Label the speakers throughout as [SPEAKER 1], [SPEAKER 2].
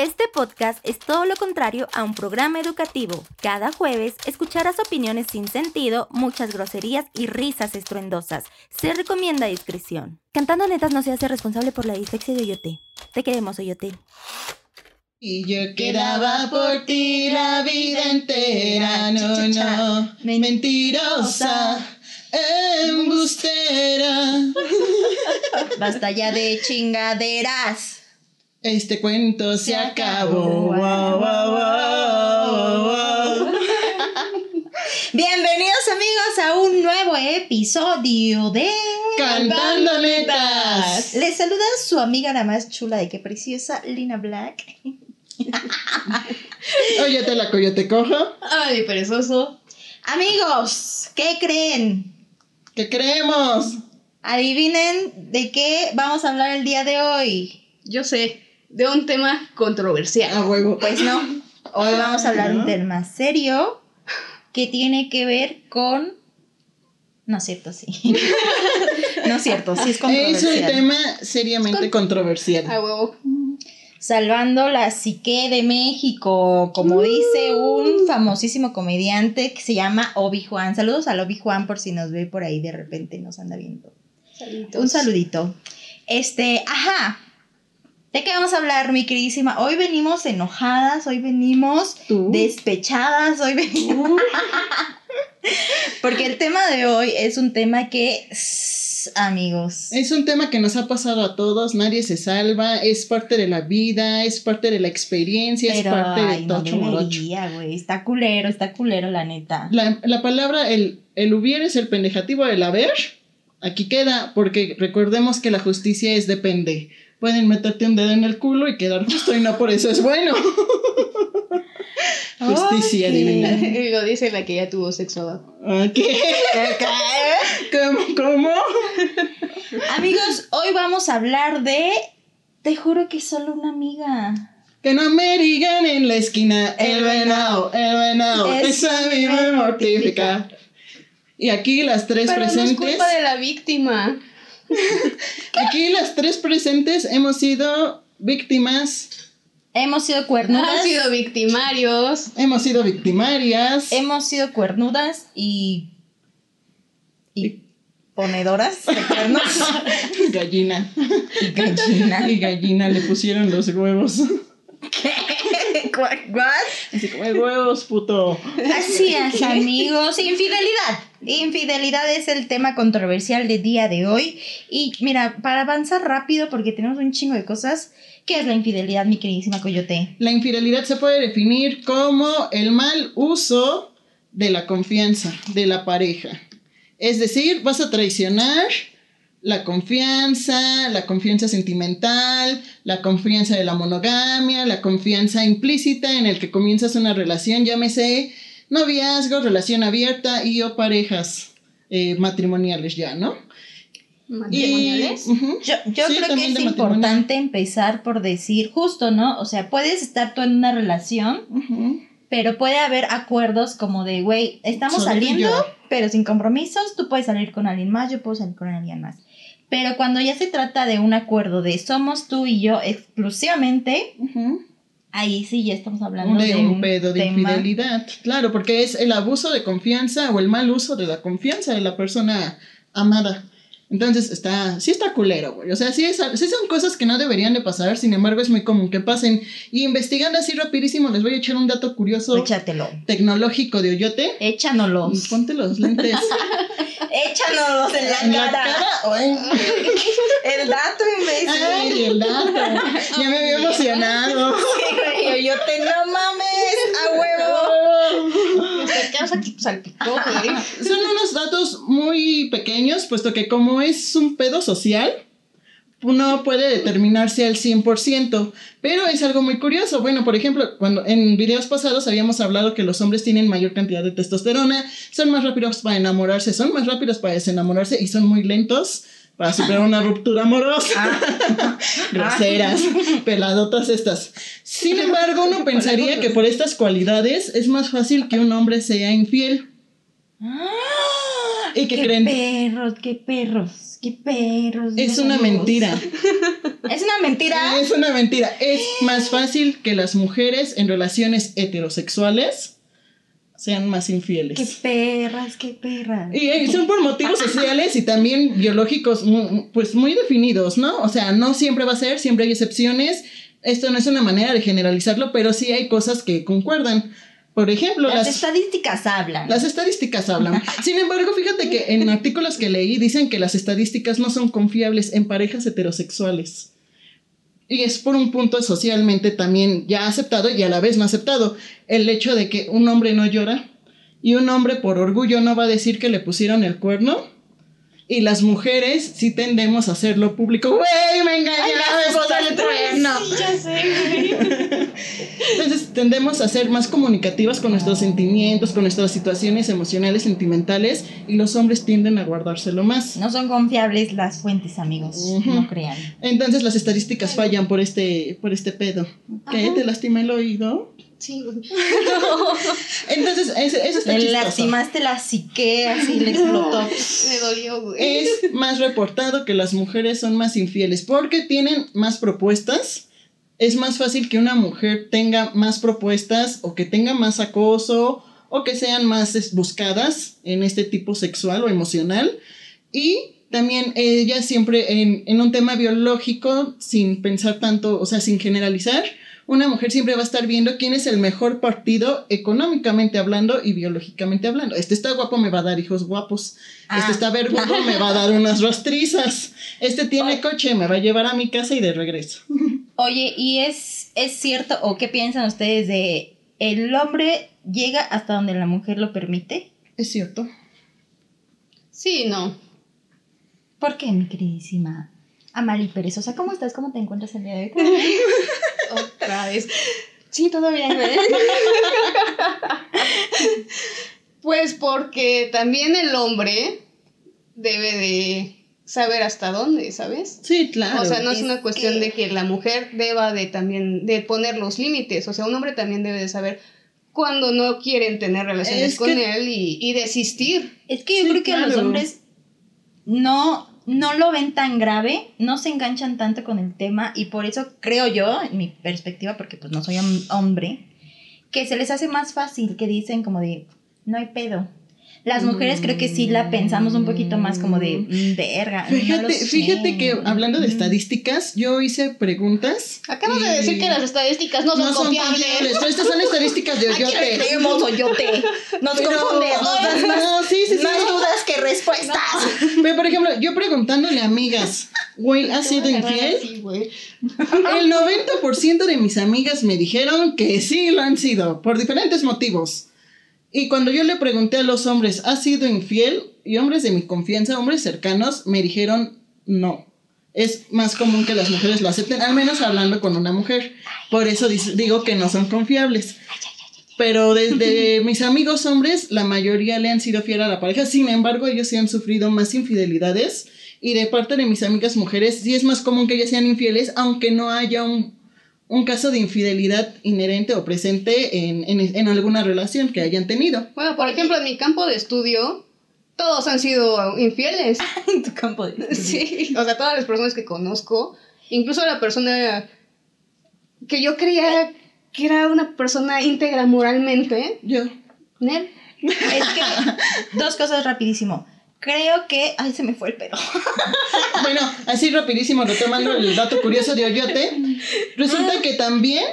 [SPEAKER 1] Este podcast es todo lo contrario a un programa educativo. Cada jueves escucharás opiniones sin sentido, muchas groserías y risas estruendosas. Se recomienda discreción. Cantando Netas no se hace responsable por la dislexia de Oyote. Te queremos, Oyote.
[SPEAKER 2] Y yo quedaba por ti la vida entera, no, no, mentirosa, embustera.
[SPEAKER 3] Basta ya de chingaderas.
[SPEAKER 2] Este cuento se acabó. Wow, wow, wow, wow.
[SPEAKER 3] Bienvenidos amigos a un nuevo episodio de
[SPEAKER 2] Cantando netas.
[SPEAKER 3] Les saluda su amiga la más chula de que preciosa, Lina Black.
[SPEAKER 2] Oye, te la coyote cojo.
[SPEAKER 4] Ay, perezoso.
[SPEAKER 3] Amigos, ¿qué creen?
[SPEAKER 2] ¿Qué creemos?
[SPEAKER 3] Adivinen de qué vamos a hablar el día de hoy.
[SPEAKER 4] Yo sé, de un tema controversial.
[SPEAKER 2] A huevo.
[SPEAKER 3] Pues no, hoy vamos a hablar de
[SPEAKER 2] ¿no?
[SPEAKER 3] un tema serio que tiene que ver con... No es cierto, sí. no es cierto, sí es
[SPEAKER 2] Es un
[SPEAKER 3] controversial.
[SPEAKER 2] tema seriamente controversial.
[SPEAKER 4] A huevo.
[SPEAKER 3] Salvando la psique de México, como dice un famosísimo comediante que se llama Obi Juan. Saludos al Obi Juan por si nos ve por ahí de repente nos anda viendo.
[SPEAKER 4] Saluditos.
[SPEAKER 3] Un saludito. Este, ajá. ¿De qué vamos a hablar, mi queridísima? Hoy venimos enojadas, hoy venimos
[SPEAKER 2] Tú.
[SPEAKER 3] despechadas, hoy venimos. Porque el tema de hoy es un tema que, amigos,
[SPEAKER 2] Es un tema que nos ha pasado a todos, nadie se salva, es parte de la vida, es parte de la experiencia, es parte
[SPEAKER 3] ay,
[SPEAKER 2] de
[SPEAKER 3] no
[SPEAKER 2] Morocho.
[SPEAKER 3] debería, güey. Está culero, está culero, la neta.
[SPEAKER 2] La, la palabra, el, el hubiera es el pendejativo del haber, aquí queda, porque recordemos que la justicia es depende. Pueden meterte un dedo en el culo y quedar justo y no por eso es bueno. Justicia divina.
[SPEAKER 4] Lo dice la que ya tuvo sexo.
[SPEAKER 2] ¿Qué? ¿Cómo? ¿Cómo?
[SPEAKER 3] Amigos, hoy vamos a hablar de. Te juro que es solo una amiga.
[SPEAKER 2] Que no me digan en la esquina el venado, el venado,
[SPEAKER 3] Eso
[SPEAKER 2] eso a mí me mortifica. Y aquí las tres
[SPEAKER 4] Pero no es
[SPEAKER 2] presentes,
[SPEAKER 4] culpa de la víctima.
[SPEAKER 2] Aquí las tres presentes hemos sido víctimas,
[SPEAKER 3] Hemos sido cuernudas.
[SPEAKER 4] sido victimarios.
[SPEAKER 2] hemos sido victimarias.
[SPEAKER 3] Hemos sido cuernudas y. y ponedoras de cuernos.
[SPEAKER 2] Gallina.
[SPEAKER 3] y gallina.
[SPEAKER 2] Y gallina le pusieron los huevos.
[SPEAKER 3] ¿What?
[SPEAKER 2] Así como huevos, puto.
[SPEAKER 3] Así es, amigos. Infidelidad. Infidelidad es el tema controversial del día de hoy. Y mira, para avanzar rápido, porque tenemos un chingo de cosas. ¿Qué es la infidelidad, mi queridísima Coyote?
[SPEAKER 2] La infidelidad se puede definir como el mal uso de la confianza de la pareja. Es decir, vas a traicionar la confianza, la confianza sentimental, la confianza de la monogamia, la confianza implícita en el que comienzas una relación, llámese noviazgo, relación abierta y o parejas eh, matrimoniales ya, ¿no?
[SPEAKER 4] Matrimoniales.
[SPEAKER 2] Y.
[SPEAKER 3] Yo, yo
[SPEAKER 2] Sí,
[SPEAKER 3] creo que es importante empezar por decir, justo, ¿no? O sea, puedes estar tú en una relación, pero puede haber acuerdos como de, güey, estamos saliendo,
[SPEAKER 2] yo.
[SPEAKER 3] pero sin compromisos, tú puedes salir con alguien más, yo puedo salir con alguien más. Pero cuando ya se trata de un acuerdo de somos tú y yo exclusivamente, ahí sí ya estamos hablando
[SPEAKER 2] de,
[SPEAKER 3] de,
[SPEAKER 2] un pedo de
[SPEAKER 3] tema-
[SPEAKER 2] infidelidad. Claro, porque es el abuso de confianza o el mal uso de la confianza de la persona amada. Entonces está, sí está culero, güey. O sea, sí, es, sí son cosas que no deberían de pasar, sin embargo es muy común que pasen. Y investigando así rapidísimo, les voy a echar un dato curioso
[SPEAKER 3] Échatelo.
[SPEAKER 2] tecnológico de Oyote.
[SPEAKER 3] Échanos.
[SPEAKER 2] Ponte los lentes.
[SPEAKER 3] Échanos en la
[SPEAKER 2] ¿En la
[SPEAKER 3] cara.
[SPEAKER 2] en-
[SPEAKER 3] El dato, imbécil.
[SPEAKER 2] Ay, el dato. Ya me había emocionado.
[SPEAKER 3] Sí, güey, no mames, a huevo.
[SPEAKER 4] Salpicó, güey.
[SPEAKER 2] Son unos datos muy pequeños, puesto que como es un pedo social, no puede determinarse al 100%, pero es algo muy curioso. Bueno, por ejemplo, cuando en videos pasados habíamos hablado que los hombres tienen mayor cantidad de testosterona, son más rápidos para enamorarse, son más rápidos para desenamorarse y son muy lentos para superar una ruptura amorosa. Groseras, peladotas estas. Sin embargo, uno pensaría que por estas cualidades es más fácil que un hombre sea infiel. ¿Y qué
[SPEAKER 3] qué
[SPEAKER 2] creen?
[SPEAKER 3] perros, qué perros, qué perros.
[SPEAKER 2] Es una
[SPEAKER 3] amigos.
[SPEAKER 2] mentira.
[SPEAKER 3] Es una mentira.
[SPEAKER 2] Es una mentira. Es más fácil que las mujeres en relaciones heterosexuales sean más
[SPEAKER 3] Qué
[SPEAKER 2] infieles.
[SPEAKER 3] perras, qué perras.
[SPEAKER 2] Y son por motivos sociales y también biológicos mu- pues muy definidos, ¿no? O sea, no siempre va a ser, siempre hay excepciones. Esto no es una manera de generalizarlo, pero sí hay cosas que concuerdan. Por ejemplo,
[SPEAKER 3] Las,
[SPEAKER 2] las,
[SPEAKER 3] estadísticas hablan.
[SPEAKER 2] las estadísticas hablan. Sin embargo, fíjate que en artículos que leí dicen que las estadísticas no son confiables en parejas heterosexuales. Y es por un punto socialmente también ya aceptado y a la vez no aceptado. El hecho de que un hombre no llora y un hombre por orgullo no va a decir que le pusieron el cuerno. Y las mujeres sí tendemos a hacerlo público. ¡Güey, me engañaron! me puso el cuerno!
[SPEAKER 4] Sí, ya sé, güey.
[SPEAKER 2] Entonces tendemos a ser más comunicativas con nuestros sentimientos, con nuestras situaciones emocionales, sentimentales, y los hombres tienden a guardárselo más.
[SPEAKER 3] No son confiables las fuentes, amigos.
[SPEAKER 2] Ujú.
[SPEAKER 3] No crean.
[SPEAKER 2] Entonces las estadísticas fallan por este, por este pedo. ¿Qué? ¿Te lastima el oído?
[SPEAKER 4] Sí.
[SPEAKER 2] Entonces, eso, eso está
[SPEAKER 3] Le
[SPEAKER 2] chistoso.
[SPEAKER 3] lastimaste la psique, así le explotó.
[SPEAKER 4] Me dolió, güey.
[SPEAKER 2] Es más reportado que las mujeres son más infieles porque tienen más propuestas. Es más fácil que una mujer tenga más propuestas o que tenga más acoso o que sean más buscadas en este tipo sexual o emocional. Y también ella siempre en un tema biológico, sin pensar tanto, o sea, sin generalizar, una mujer siempre va a estar viendo quién es el mejor partido económicamente hablando y biológicamente hablando. Este está guapo, me va a dar hijos guapos. Este
[SPEAKER 3] Ah.
[SPEAKER 2] está vergudo, me va a dar unas rostrizas. Este tiene coche, me va a llevar a mi casa y de regreso.
[SPEAKER 3] Oye, ¿y es, es cierto o qué piensan ustedes de el hombre llega hasta donde la mujer lo permite?
[SPEAKER 2] Es cierto.
[SPEAKER 4] Sí, no.
[SPEAKER 3] ¿Por qué, mi queridísima Amali Perezosa? ¿Cómo estás? ¿Cómo te encuentras el día de hoy?
[SPEAKER 4] Otra vez. Sí, todo bien, güey. Pues porque también el hombre debe de saber hasta dónde, ¿sabes?
[SPEAKER 2] Sí, claro.
[SPEAKER 4] O sea, no es
[SPEAKER 3] es
[SPEAKER 4] una cuestión
[SPEAKER 3] que-
[SPEAKER 4] de que la mujer deba de también de poner los límites. O sea, un hombre también debe de saber cuando no quieren tener relaciones
[SPEAKER 2] Es
[SPEAKER 4] con
[SPEAKER 2] que-
[SPEAKER 4] él y, y desistir.
[SPEAKER 3] Es que yo
[SPEAKER 2] Sí,
[SPEAKER 3] creo que los hombres no, no lo ven tan grave, no se enganchan tanto con el tema y por eso creo yo, en mi perspectiva, porque pues no soy hom- hombre, que se les hace más fácil, que dicen como de, no hay pedo. Las mujeres creo que sí la pensamos un poquito más como de, "Mm, verga. no
[SPEAKER 2] Fíjate,
[SPEAKER 3] lo sé".
[SPEAKER 2] fíjate que hablando de estadísticas, yo hice preguntas.
[SPEAKER 4] Acabas de decir que las estadísticas no, son confiables.
[SPEAKER 2] pero estas son estadísticas de
[SPEAKER 3] ¿A quién le
[SPEAKER 2] Oyote.
[SPEAKER 3] creemos, Oyote? Nos
[SPEAKER 2] Pero-
[SPEAKER 3] confunde, nos das más,
[SPEAKER 2] No, sí, sí, sí.
[SPEAKER 3] más dudas que respuestas.
[SPEAKER 2] Pero, por ejemplo, yo preguntándole a amigas, güey, ¿has sido infiel?
[SPEAKER 4] Sí, güey.
[SPEAKER 2] El 90% de mis amigas me dijeron que sí lo han sido, por diferentes motivos. Y cuando yo le pregunté a los hombres, ¿has sido infiel? Y hombres de mi confianza, hombres cercanos, me dijeron no. Es más común que las mujeres lo acepten, al menos hablando con una mujer. Por eso digo que no son confiables. Pero desde mis amigos hombres, la mayoría le han sido fiel a la pareja. Sin embargo, ellos sí han sufrido más infidelidades. Y de parte de mis amigas mujeres, sí es más común que ellas sean infieles, aunque no haya un, un caso de infidelidad inherente o presente en, en, en alguna relación que hayan tenido.
[SPEAKER 4] Bueno, por ejemplo, en mi campo de estudio, todos han sido infieles.
[SPEAKER 3] En tu campo de
[SPEAKER 4] Sí, o sea, todas las personas que conozco, incluso la persona que yo creía que era una persona íntegra moralmente,
[SPEAKER 2] Yo.
[SPEAKER 4] Nel.
[SPEAKER 3] Es que, dos cosas rapidísimo. Creo que. Ay, se me fue el pedo.
[SPEAKER 2] Bueno, así rapidísimo, retomando el dato curioso de Oyote, resulta que también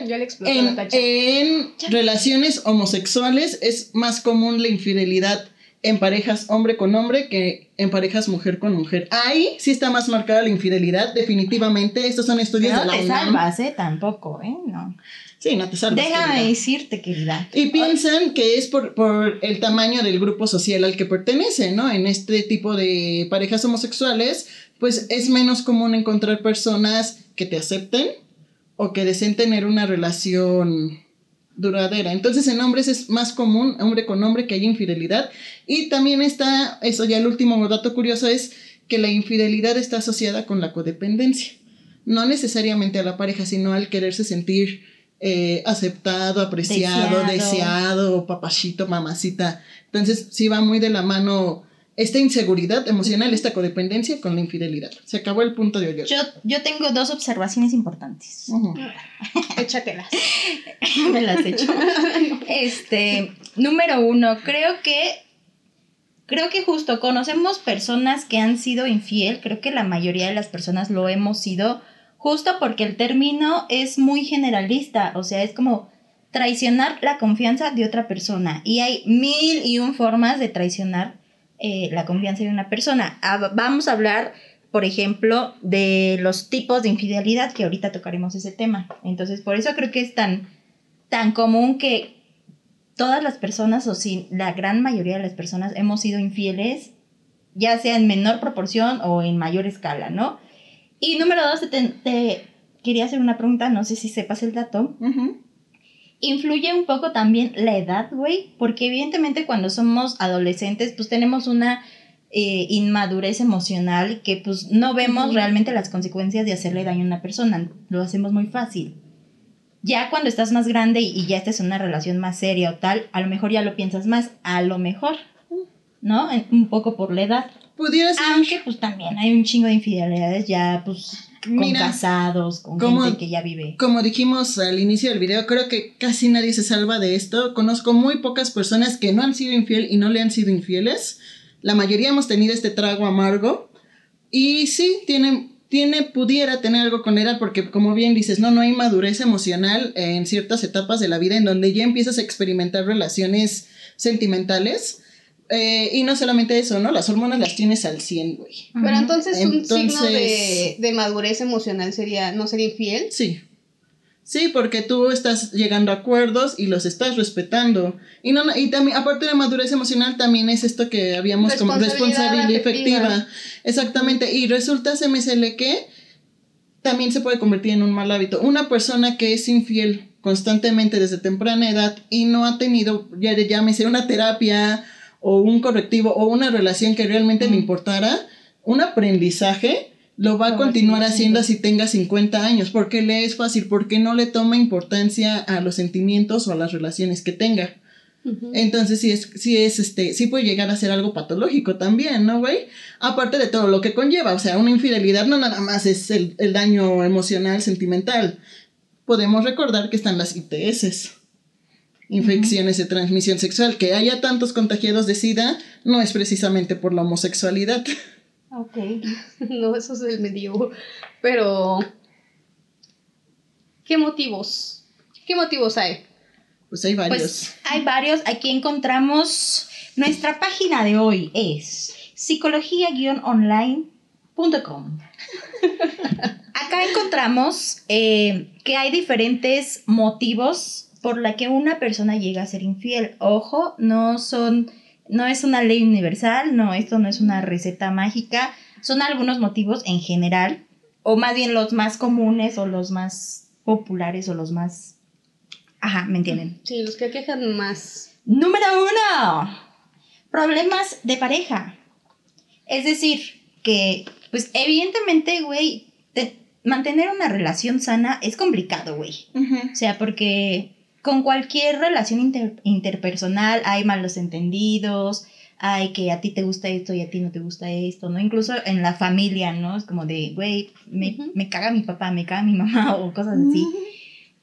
[SPEAKER 2] en relaciones homosexuales es más común la infidelidad en parejas hombre con hombre que en parejas mujer con mujer. Ahí sí está más marcada la infidelidad, definitivamente. Estos son estudios
[SPEAKER 3] No
[SPEAKER 2] de la
[SPEAKER 3] te
[SPEAKER 2] UNAM.
[SPEAKER 3] salvas, ¿eh? Tampoco, ¿eh? No.
[SPEAKER 2] Sí, no te salvas.
[SPEAKER 3] Déjame
[SPEAKER 2] querida.
[SPEAKER 3] decirte, querida.
[SPEAKER 2] Y piensan que es por, por el tamaño del grupo social al que pertenece, ¿no? En este tipo de parejas homosexuales, pues es menos común encontrar personas que te acepten o que deseen tener una relación duradera. Entonces en hombres es más común, hombre con hombre, que haya infidelidad. Y también está, eso ya el último dato curioso es que la infidelidad está asociada con la codependencia. No necesariamente a la pareja, sino al quererse sentir eh, aceptado, apreciado,
[SPEAKER 3] Deseado.
[SPEAKER 2] deseado, papachito, mamacita. Entonces sí va muy de la mano esta inseguridad emocional, esta codependencia con la infidelidad. Se acabó el punto de hoy.
[SPEAKER 3] Yo, yo tengo dos observaciones importantes.
[SPEAKER 2] Ujú.
[SPEAKER 4] Échatelas.
[SPEAKER 3] Me las he hecho. Este, número uno, creo que creo que justo conocemos personas que han sido infiel, creo que la mayoría de las personas lo hemos sido, justo porque el término es muy generalista, o sea, es como traicionar la confianza de otra persona. Y hay mil y un formas de traicionar eh, la confianza de una persona. Ah, vamos a hablar, por ejemplo, de los tipos de infidelidad, que ahorita tocaremos ese tema. Entonces, por eso creo que es tan, tan común que todas las personas, o si la gran mayoría de las personas, hemos sido infieles, ya sea en menor proporción o en mayor escala, ¿no? Y número dos, te, quería hacer una pregunta, no sé si sepas el dato. Influye un poco también la edad, güey, porque evidentemente cuando somos adolescentes, pues tenemos una eh, inmadurez emocional que pues no vemos realmente las consecuencias de hacerle daño a una persona, lo hacemos muy fácil. Ya cuando estás más grande y, y ya estás en una relación más seria o tal, a lo mejor ya lo piensas más, a lo mejor, ¿no? En- Un poco por la edad.
[SPEAKER 2] Pudiera ser.
[SPEAKER 3] Aunque pues también hay un chingo de infidelidades ya pues con
[SPEAKER 2] Mira,
[SPEAKER 3] casados, con
[SPEAKER 2] ¿cómo-
[SPEAKER 3] gente que ya vive.
[SPEAKER 2] Como dijimos al inicio del video, creo que casi nadie se salva de esto. Conozco muy pocas personas que no han sido infiel y no le han sido infieles. La mayoría hemos tenido este trago amargo. Y sí, tiene, tiene, pudiera tener algo con edad, porque como bien dices, no, no hay madurez emocional en ciertas etapas de la vida en donde ya empiezas a experimentar relaciones sentimentales. Eh, y no solamente eso, ¿no? Las hormonas las tienes al 100, güey.
[SPEAKER 4] Pero entonces, un signo de, de madurez emocional sería no ser infiel.
[SPEAKER 2] Sí. Sí, porque tú estás llegando a acuerdos y los estás respetando. Y no y también aparte de madurez emocional también es esto que habíamos como
[SPEAKER 4] Responsabilidad
[SPEAKER 2] efectiva. Exactamente, y resulta MSL que también se puede convertir en un mal hábito. Una persona que es infiel constantemente desde temprana edad y no ha tenido, ya de- llámese una terapia o un correctivo o una relación que realmente le importara, un aprendizaje lo va a continuar haciendo. si tenga 50 años, porque le es fácil, porque no le toma importancia a los sentimientos o a las relaciones que tenga. Entonces sí es, sí es, este, sí puede llegar a ser algo patológico también, ¿no, güey? Aparte de todo lo que conlleva, o sea, una infidelidad no nada más es el, el daño emocional, sentimental. Podemos recordar que están las ITS, infecciones de transmisión sexual, que haya tantos contagiados de SIDA no es precisamente por la homosexualidad.
[SPEAKER 3] Ok.
[SPEAKER 4] No, eso es el medio. Pero. ¿Qué motivos? ¿Qué motivos hay?
[SPEAKER 2] Pues hay varios.
[SPEAKER 3] Pues hay varios. Aquí encontramos. Nuestra página de hoy es psicología-online.com. Acá encontramos eh, que hay diferentes motivos por la que una persona llega a ser infiel. Ojo, no son, no es una ley universal, no, esto no es una receta mágica. Son algunos motivos en general, o más bien los más comunes, o los más populares, o los más. Ajá, ¿me entienden?
[SPEAKER 4] Sí, los que quejan más.
[SPEAKER 3] Número uno, problemas de pareja. Es decir, que, pues evidentemente, güey, te- mantener una relación sana es complicado, güey. O sea, porque con cualquier relación inter- interpersonal hay malos entendidos, hay que a ti te gusta esto y a ti no te gusta esto, ¿no? Incluso en la familia, ¿no? Es como de, güey, me, me caga mi papá, me caga mi mamá o cosas así.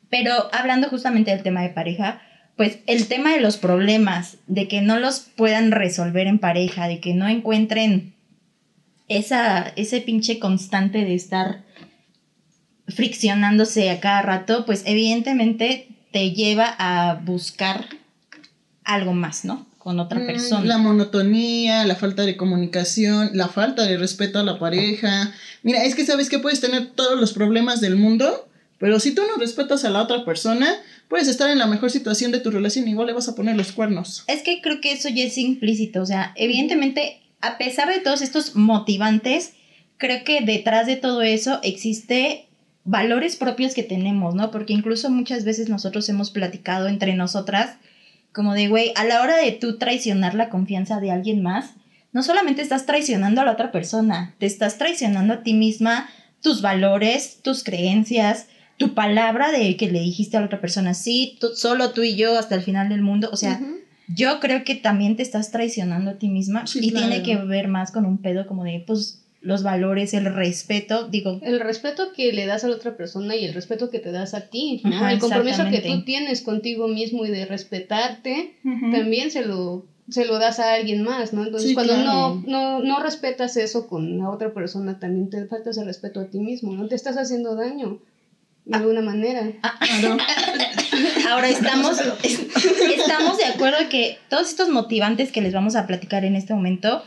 [SPEAKER 3] Pero hablando justamente del tema de pareja, pues el tema de los problemas, de que no los puedan resolver en pareja, de que no encuentren esa, ese pinche constante de estar friccionándose a cada rato, pues evidentemente te lleva a buscar algo más, ¿no? Con otra
[SPEAKER 2] Mm,
[SPEAKER 3] persona.
[SPEAKER 2] La monotonía, la falta de comunicación, la falta de respeto a la pareja. Mira, es que sabes que puedes tener todos los problemas del mundo, pero si tú no respetas a la otra persona, puedes estar en la mejor situación de tu relación, igual le vas a poner los cuernos.
[SPEAKER 3] Es que creo que eso ya es implícito, o sea, evidentemente, a pesar de todos estos motivantes, creo que detrás de todo eso existe valores propios que tenemos, ¿no? Porque incluso muchas veces nosotros hemos platicado entre nosotras, como de, güey, a la hora de tú traicionar la confianza de alguien más, no solamente estás traicionando a la otra persona, te estás traicionando a ti misma, tus valores, tus creencias, tu palabra de que le dijiste a la otra persona, sí, tú- solo tú y yo hasta el final del mundo, o sea, yo creo que también te estás traicionando a ti misma
[SPEAKER 2] Sí,
[SPEAKER 3] y
[SPEAKER 2] claro.
[SPEAKER 3] tiene que ver más con un pedo como de, pues, los valores, el respeto, digo,
[SPEAKER 4] El respeto que le das a la otra persona y el respeto que te das a ti, ¿no?
[SPEAKER 3] Ajá,
[SPEAKER 4] el compromiso que tú tienes contigo mismo y de respetarte, también se lo, se lo das a alguien más, ¿no? Entonces,
[SPEAKER 2] Sí,
[SPEAKER 4] cuando
[SPEAKER 2] claro.
[SPEAKER 4] no, no, no respetas eso con la otra persona, también te faltas el respeto a ti mismo, ¿no? Te estás haciendo daño de alguna manera.
[SPEAKER 2] Claro.
[SPEAKER 3] ahora estamos, estamos de acuerdo que todos estos motivantes que les vamos a platicar en este momento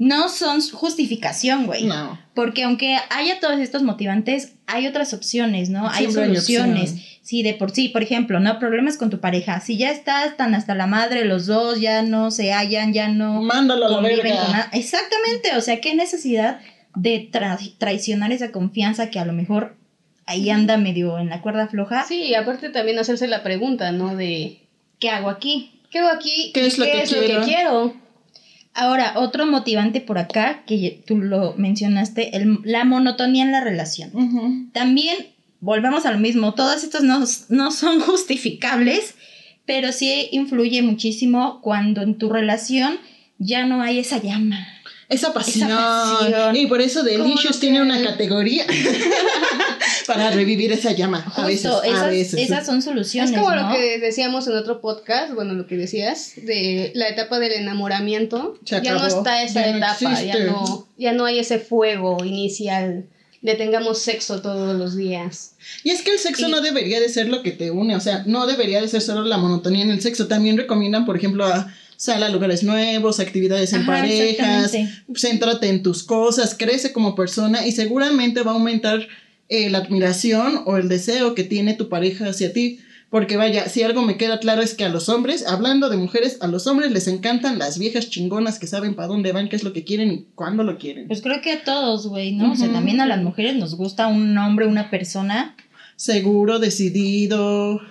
[SPEAKER 3] no son justificación, güey.
[SPEAKER 2] No.
[SPEAKER 3] Porque aunque haya todos estos motivantes, hay otras opciones, ¿no? Hay
[SPEAKER 2] Siempre hay
[SPEAKER 3] soluciones.
[SPEAKER 2] opción.
[SPEAKER 3] Si de por sí, por ejemplo, no problemas con tu pareja, si ya estás tan hasta la madre los dos, ya no se hallan, ya no
[SPEAKER 2] Mándalo a la verga.
[SPEAKER 3] Exactamente, o sea, qué necesidad de tra- traicionar esa confianza que a lo mejor ahí anda medio en la cuerda floja.
[SPEAKER 4] Sí, y aparte también hacerse la pregunta, ¿no? De,
[SPEAKER 3] ¿Qué hago aquí?
[SPEAKER 4] ¿qué hago aquí?
[SPEAKER 2] ¿Qué es lo que quiero?
[SPEAKER 4] quiero?
[SPEAKER 3] Ahora, otro motivante por acá, que tú lo mencionaste, el- la monotonía en la relación. También volvemos a lo mismo, todos estos no, no son justificables, pero sí influye muchísimo cuando en tu relación ya no hay esa llama.
[SPEAKER 2] Esa pasión.
[SPEAKER 3] pasión.
[SPEAKER 2] Y por eso Delicious tiene una categoría para revivir esa llama. A veces,
[SPEAKER 3] Justo,
[SPEAKER 2] a
[SPEAKER 3] esas,
[SPEAKER 2] veces.
[SPEAKER 3] esas son soluciones.
[SPEAKER 4] Es como
[SPEAKER 3] ¿no?
[SPEAKER 4] lo que decíamos en otro podcast, bueno, lo que decías, de la etapa del enamoramiento. Ya no está esa
[SPEAKER 2] ya no
[SPEAKER 4] etapa, ya no, ya no hay ese fuego inicial de tengamos sexo todos los días.
[SPEAKER 2] Y es que el sexo
[SPEAKER 3] Y-
[SPEAKER 2] no debería de ser lo que te une, o sea, no debería de ser solo la monotonía en el sexo. También recomiendan, por ejemplo, a sal a lugares nuevos, actividades en
[SPEAKER 3] Ajá,
[SPEAKER 2] parejas, céntrate en tus cosas, crece como persona y seguramente va a aumentar eh, la admiración o el deseo que tiene tu pareja hacia ti. Porque vaya, si algo me queda claro es que a los hombres, hablando de mujeres, a los hombres les encantan las viejas chingonas que saben para dónde van, qué es lo que quieren y cuándo lo quieren.
[SPEAKER 3] Pues creo que a todos, güey, ¿no? O sea, también a las mujeres nos gusta un hombre, una persona.
[SPEAKER 2] Seguro, decidido.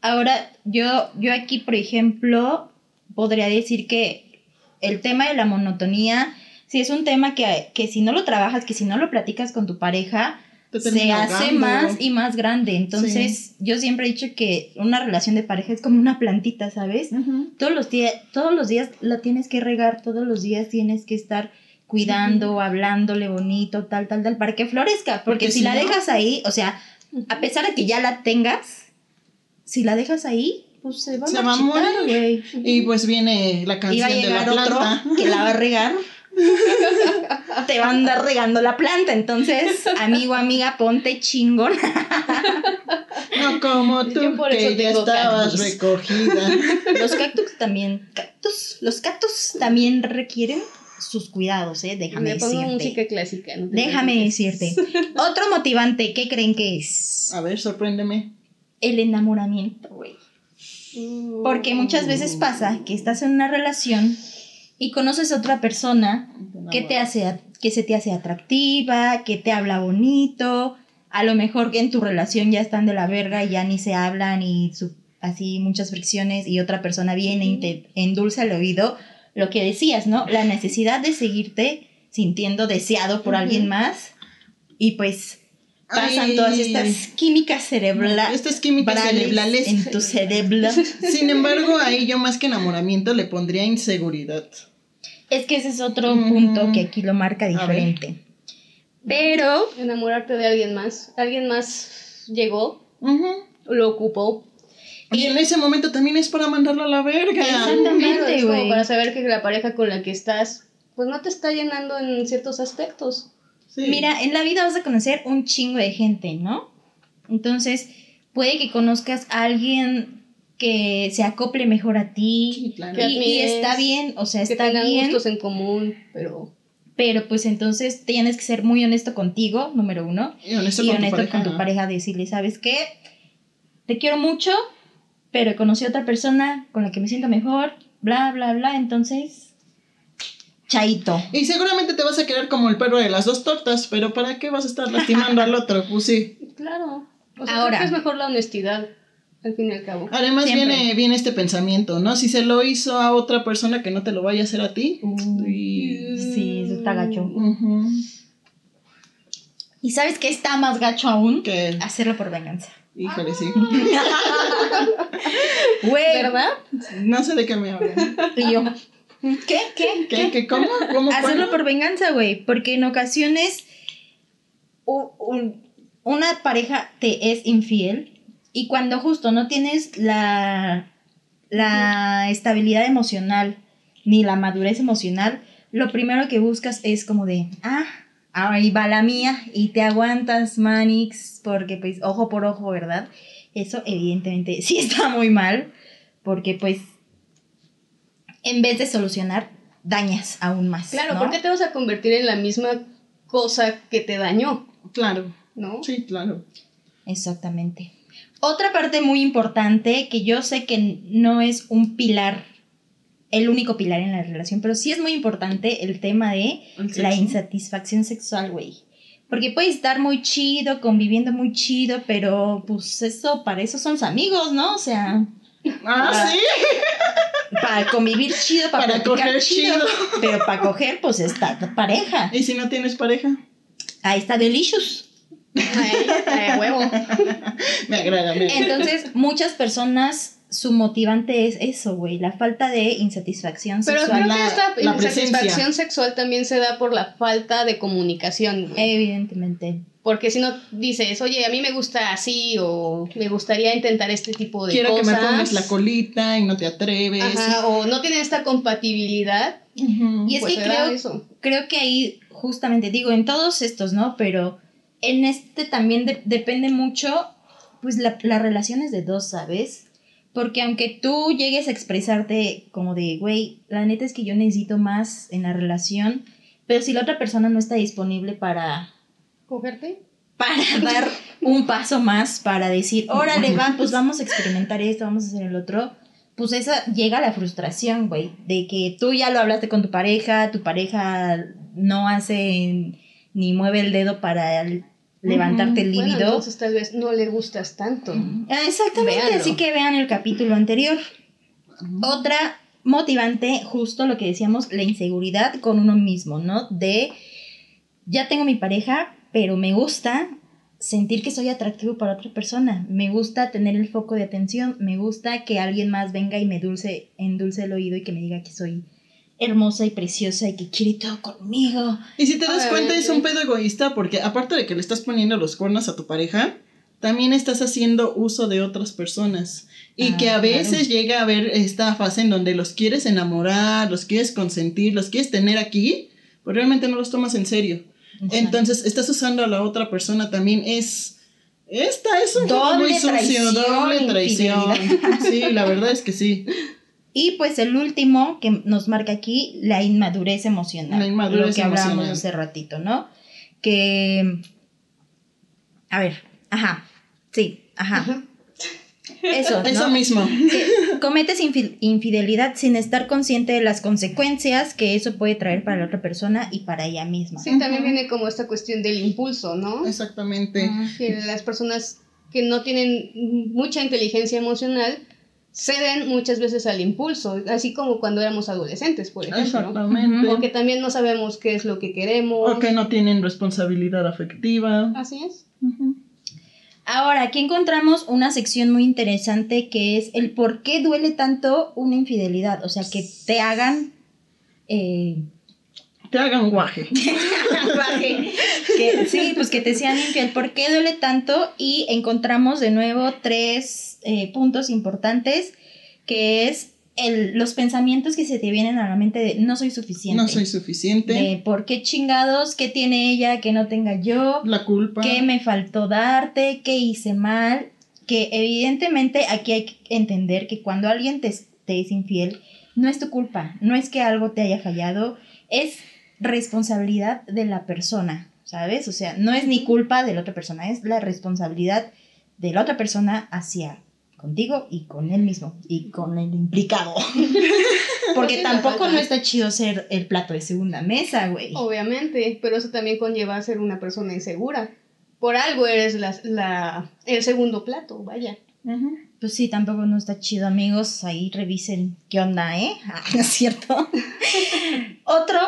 [SPEAKER 3] Ahora, yo, yo aquí, por ejemplo, podría decir que el tema de la monotonía, sí es un tema que, que si no lo trabajas, que si no lo platicas con tu pareja, se hace más y más grande. Entonces, yo siempre he dicho que una relación de pareja es como una plantita, ¿sabes? Todos los días, todos los días la tienes que regar, todos los días tienes que estar cuidando, hablándole bonito, tal, tal, tal, para que florezca. Porque,
[SPEAKER 2] Porque
[SPEAKER 3] si
[SPEAKER 2] si
[SPEAKER 3] la dejas ahí, o sea, a pesar de que ya la tengas, si la dejas ahí, pues se va a
[SPEAKER 2] Se va a morir.
[SPEAKER 3] güey.
[SPEAKER 2] Y pues viene la canción
[SPEAKER 3] a
[SPEAKER 2] de la
[SPEAKER 3] llegar otro
[SPEAKER 2] planta.
[SPEAKER 3] que la va a regar. Te va a andar regando la planta. Entonces, amigo, amiga, ponte chingón.
[SPEAKER 2] No como tú,
[SPEAKER 4] por
[SPEAKER 2] que ya estabas
[SPEAKER 4] cactus.
[SPEAKER 2] recogida.
[SPEAKER 3] Los cactus también, cactus, los cactus también requieren sus cuidados, ¿eh? Déjame
[SPEAKER 4] Me pongo
[SPEAKER 3] decirte.
[SPEAKER 4] música clásica. no
[SPEAKER 3] Déjame decirte. Otro motivante, ¿qué creen que es?
[SPEAKER 2] A ver, sorpréndeme.
[SPEAKER 3] El enamoramiento, güey. Porque muchas veces pasa que estás en una relación y conoces a otra persona que te hace, que se te hace atractiva, que te habla bonito, a lo mejor que en tu relación ya están de la verga y ya ni se hablan y su- así muchas fricciones y otra persona viene y te endulza el oído, lo que decías, ¿no? La necesidad de seguirte sintiendo deseado por alguien más y pues pasan
[SPEAKER 2] Ay.
[SPEAKER 3] todas estas químicas cerebrales
[SPEAKER 2] Estas químicas cerebrales.
[SPEAKER 3] en tu cerebro.
[SPEAKER 2] Sin embargo, ahí yo más que enamoramiento le pondría inseguridad.
[SPEAKER 3] Es que ese es otro
[SPEAKER 2] Mm.
[SPEAKER 3] punto que aquí lo marca diferente. Pero
[SPEAKER 4] Enamorarte de alguien más. Alguien más llegó, lo ocupó.
[SPEAKER 2] Y en ese momento también es para mandarlo a la verga.
[SPEAKER 3] Exactamente. Güey.
[SPEAKER 4] para saber que la pareja con la que estás, pues no te está llenando en ciertos aspectos.
[SPEAKER 2] Sí.
[SPEAKER 3] Mira, en la vida vas a conocer un chingo de gente, ¿no? Entonces, puede que conozcas a alguien que se acople mejor a ti.
[SPEAKER 2] Sí, claro.
[SPEAKER 3] Y, y está bien, o sea,
[SPEAKER 4] que
[SPEAKER 3] está
[SPEAKER 4] tengan
[SPEAKER 3] bien.
[SPEAKER 4] gustos en común, pero
[SPEAKER 3] Pero pues entonces tienes que ser muy honesto contigo, número uno.
[SPEAKER 2] Y honesto,
[SPEAKER 3] y
[SPEAKER 2] con,
[SPEAKER 3] honesto
[SPEAKER 2] tu pareja.
[SPEAKER 3] con tu pareja, decirle, ¿sabes qué? Te quiero mucho, pero conocí a otra persona con la que me siento mejor, bla, bla, bla. Entonces, chaito.
[SPEAKER 2] Y seguramente te vas a quedar como el perro de las dos tortas, pero ¿para qué vas a estar lastimando al otro? Pues sí.
[SPEAKER 4] claro. O sea,
[SPEAKER 3] Ahora.
[SPEAKER 4] creo que es mejor la honestidad, al fin y al cabo.
[SPEAKER 2] Además
[SPEAKER 3] Siempre.
[SPEAKER 2] viene, viene este pensamiento, ¿no? Si se lo hizo a otra persona que no te lo vaya a hacer a ti. Y-
[SPEAKER 3] Sí, eso está gacho. ¿Y sabes qué está más gacho aún?
[SPEAKER 2] Que,
[SPEAKER 3] Hacerlo por venganza.
[SPEAKER 2] híjole, sí.
[SPEAKER 3] Güey.
[SPEAKER 4] ¿Verdad?
[SPEAKER 2] No sé de qué me hablan.
[SPEAKER 3] Y yo, ¿qué? ¿Qué?
[SPEAKER 2] ¿Qué? ¿Qué? ¿Cómo? ¿Cómo?
[SPEAKER 3] Hacerlo
[SPEAKER 2] cuándo?
[SPEAKER 3] por venganza, güey. Porque en ocasiones u- un- una pareja te es infiel y cuando justo no tienes la, la estabilidad emocional ni la madurez emocional, lo primero que buscas es como de, ah, ahí va la mía y te aguantas, Manix, porque pues ojo por ojo, ¿verdad? Eso evidentemente sí está muy mal, porque pues en vez de solucionar, dañas aún más.
[SPEAKER 4] Claro,
[SPEAKER 3] ¿no?
[SPEAKER 4] ¿por qué te vas a convertir en la misma cosa que te dañó?
[SPEAKER 2] Claro.
[SPEAKER 4] ¿No?
[SPEAKER 2] Sí, claro.
[SPEAKER 3] Exactamente. Otra parte muy importante que yo sé que no es un pilar, el único pilar en la relación, pero sí es muy importante el tema de
[SPEAKER 2] El
[SPEAKER 3] la insatisfacción sexual, güey. Porque puede estar muy chido, conviviendo muy chido, pero pues eso, para eso son los amigos, ¿no? O sea,
[SPEAKER 2] Ah, sí.
[SPEAKER 3] para convivir chido, para,
[SPEAKER 2] Para coger chido.
[SPEAKER 3] Pero para coger, pues está tu pareja.
[SPEAKER 2] ¿Y si no tienes pareja?
[SPEAKER 3] Ahí está Delicious.
[SPEAKER 4] Ay, ay, huevo.
[SPEAKER 2] Me agrada, me agrada.
[SPEAKER 3] Entonces, muchas personas, su motivante es eso, güey, la falta de insatisfacción
[SPEAKER 4] Pero
[SPEAKER 3] sexual.
[SPEAKER 4] creo
[SPEAKER 2] la-
[SPEAKER 4] que esta
[SPEAKER 2] la
[SPEAKER 4] insatisfacción
[SPEAKER 2] presencia.
[SPEAKER 4] sexual también se da por la falta de comunicación. güey.
[SPEAKER 3] Evidentemente.
[SPEAKER 4] Porque si no dices, oye, a mí me gusta así o me gustaría intentar este tipo de
[SPEAKER 2] Quiero que
[SPEAKER 4] cosas.
[SPEAKER 2] me pongas la colita y no te atreves.
[SPEAKER 4] Ajá, o no tienen esta compatibilidad.
[SPEAKER 3] Y es
[SPEAKER 4] pues
[SPEAKER 3] que creo,
[SPEAKER 4] eso.
[SPEAKER 3] creo que ahí, justamente, digo, en todos estos, ¿no? Pero en este también de- depende mucho, pues, la, las relaciones de dos, ¿sabes? Porque aunque tú llegues a expresarte como de, güey, la neta es que yo necesito más en la relación, pero si la otra persona no está disponible para
[SPEAKER 4] ¿Cogerte?
[SPEAKER 3] para dar un paso más, para decir, órale, va, pues vamos a experimentar esto, vamos a hacer el otro, pues esa llega la frustración, güey, de que tú ya lo hablaste con tu pareja, tu pareja no hace ni mueve el dedo para l- levantarte el
[SPEAKER 4] Bueno,
[SPEAKER 3] líbido.
[SPEAKER 4] entonces tal vez no le gustas tanto.
[SPEAKER 3] Ah, Exactamente,
[SPEAKER 4] Véanlo.
[SPEAKER 3] así que vean el capítulo anterior. Otra motivante, justo lo que decíamos, la inseguridad con uno mismo, ¿no? De, ya tengo mi pareja, pero me gusta sentir que soy atractivo para otra persona. Me gusta tener el foco de atención, me gusta que alguien más venga y me dulce, endulce el oído y que me diga que soy hermosa y preciosa y que quiere todo conmigo.
[SPEAKER 2] Y si te das cuenta es un pedo egoísta porque aparte de que le estás poniendo los cuernos a tu pareja, también estás haciendo uso de otras personas. Y
[SPEAKER 3] Ah,
[SPEAKER 2] que a veces
[SPEAKER 3] claro.
[SPEAKER 2] llega a haber esta fase en donde los quieres enamorar, los quieres consentir, los quieres tener aquí, pero realmente no los tomas en serio. Entonces estás usando a la otra persona también es... Esta es un
[SPEAKER 3] Doble
[SPEAKER 2] muy sucio,
[SPEAKER 3] traición,
[SPEAKER 2] doble traición. Sí, la verdad es que sí.
[SPEAKER 3] Y pues el último que nos marca aquí, la inmadurez emocional.
[SPEAKER 2] La inmadurez
[SPEAKER 3] Lo que hablábamos hace ratito, ¿no? Que. A ver, ajá. Sí, ajá. Eso, ¿no?
[SPEAKER 2] Eso mismo.
[SPEAKER 3] Que cometes infi- infidelidad sin estar consciente de las consecuencias que eso puede traer para la otra persona y para ella misma.
[SPEAKER 4] Sí, también viene como esta cuestión del impulso, ¿no?
[SPEAKER 2] Exactamente.
[SPEAKER 4] Que las personas que no tienen mucha inteligencia emocional ceden muchas veces al impulso, así como cuando éramos adolescentes, por ejemplo.
[SPEAKER 2] Exactamente.
[SPEAKER 4] Porque también no sabemos qué es lo que queremos.
[SPEAKER 2] O que no tienen responsabilidad afectiva.
[SPEAKER 4] Así es.
[SPEAKER 3] Ahora, aquí encontramos una sección muy interesante que es el por qué duele tanto una infidelidad. O sea, que te hagan. eh,
[SPEAKER 2] Te hagan guaje.
[SPEAKER 3] que, sí, pues que te sean infiel. ¿Por qué duele tanto? Y encontramos de nuevo tres eh, puntos importantes, que es el, los pensamientos que se te vienen a la mente de no soy suficiente.
[SPEAKER 2] No soy suficiente.
[SPEAKER 3] De por qué chingados, qué tiene ella que no tenga yo,
[SPEAKER 2] La culpa.
[SPEAKER 3] qué me faltó darte, qué hice mal. Que evidentemente aquí hay que entender que cuando alguien te, te es infiel, no es tu culpa, no es que algo te haya fallado, es responsabilidad de la persona, ¿sabes? O sea, no es ni culpa de la otra persona, es la responsabilidad de la otra persona hacia contigo y con él mismo y con el implicado. Porque tampoco no está chido ser el plato de segunda mesa, güey.
[SPEAKER 4] Obviamente, pero eso también conlleva a ser una persona insegura. Por algo eres la, la- el segundo plato, vaya.
[SPEAKER 3] Pues sí, tampoco no está chido, amigos. Ahí revisen qué onda, ¿eh? Ah, ¿No es cierto? Otro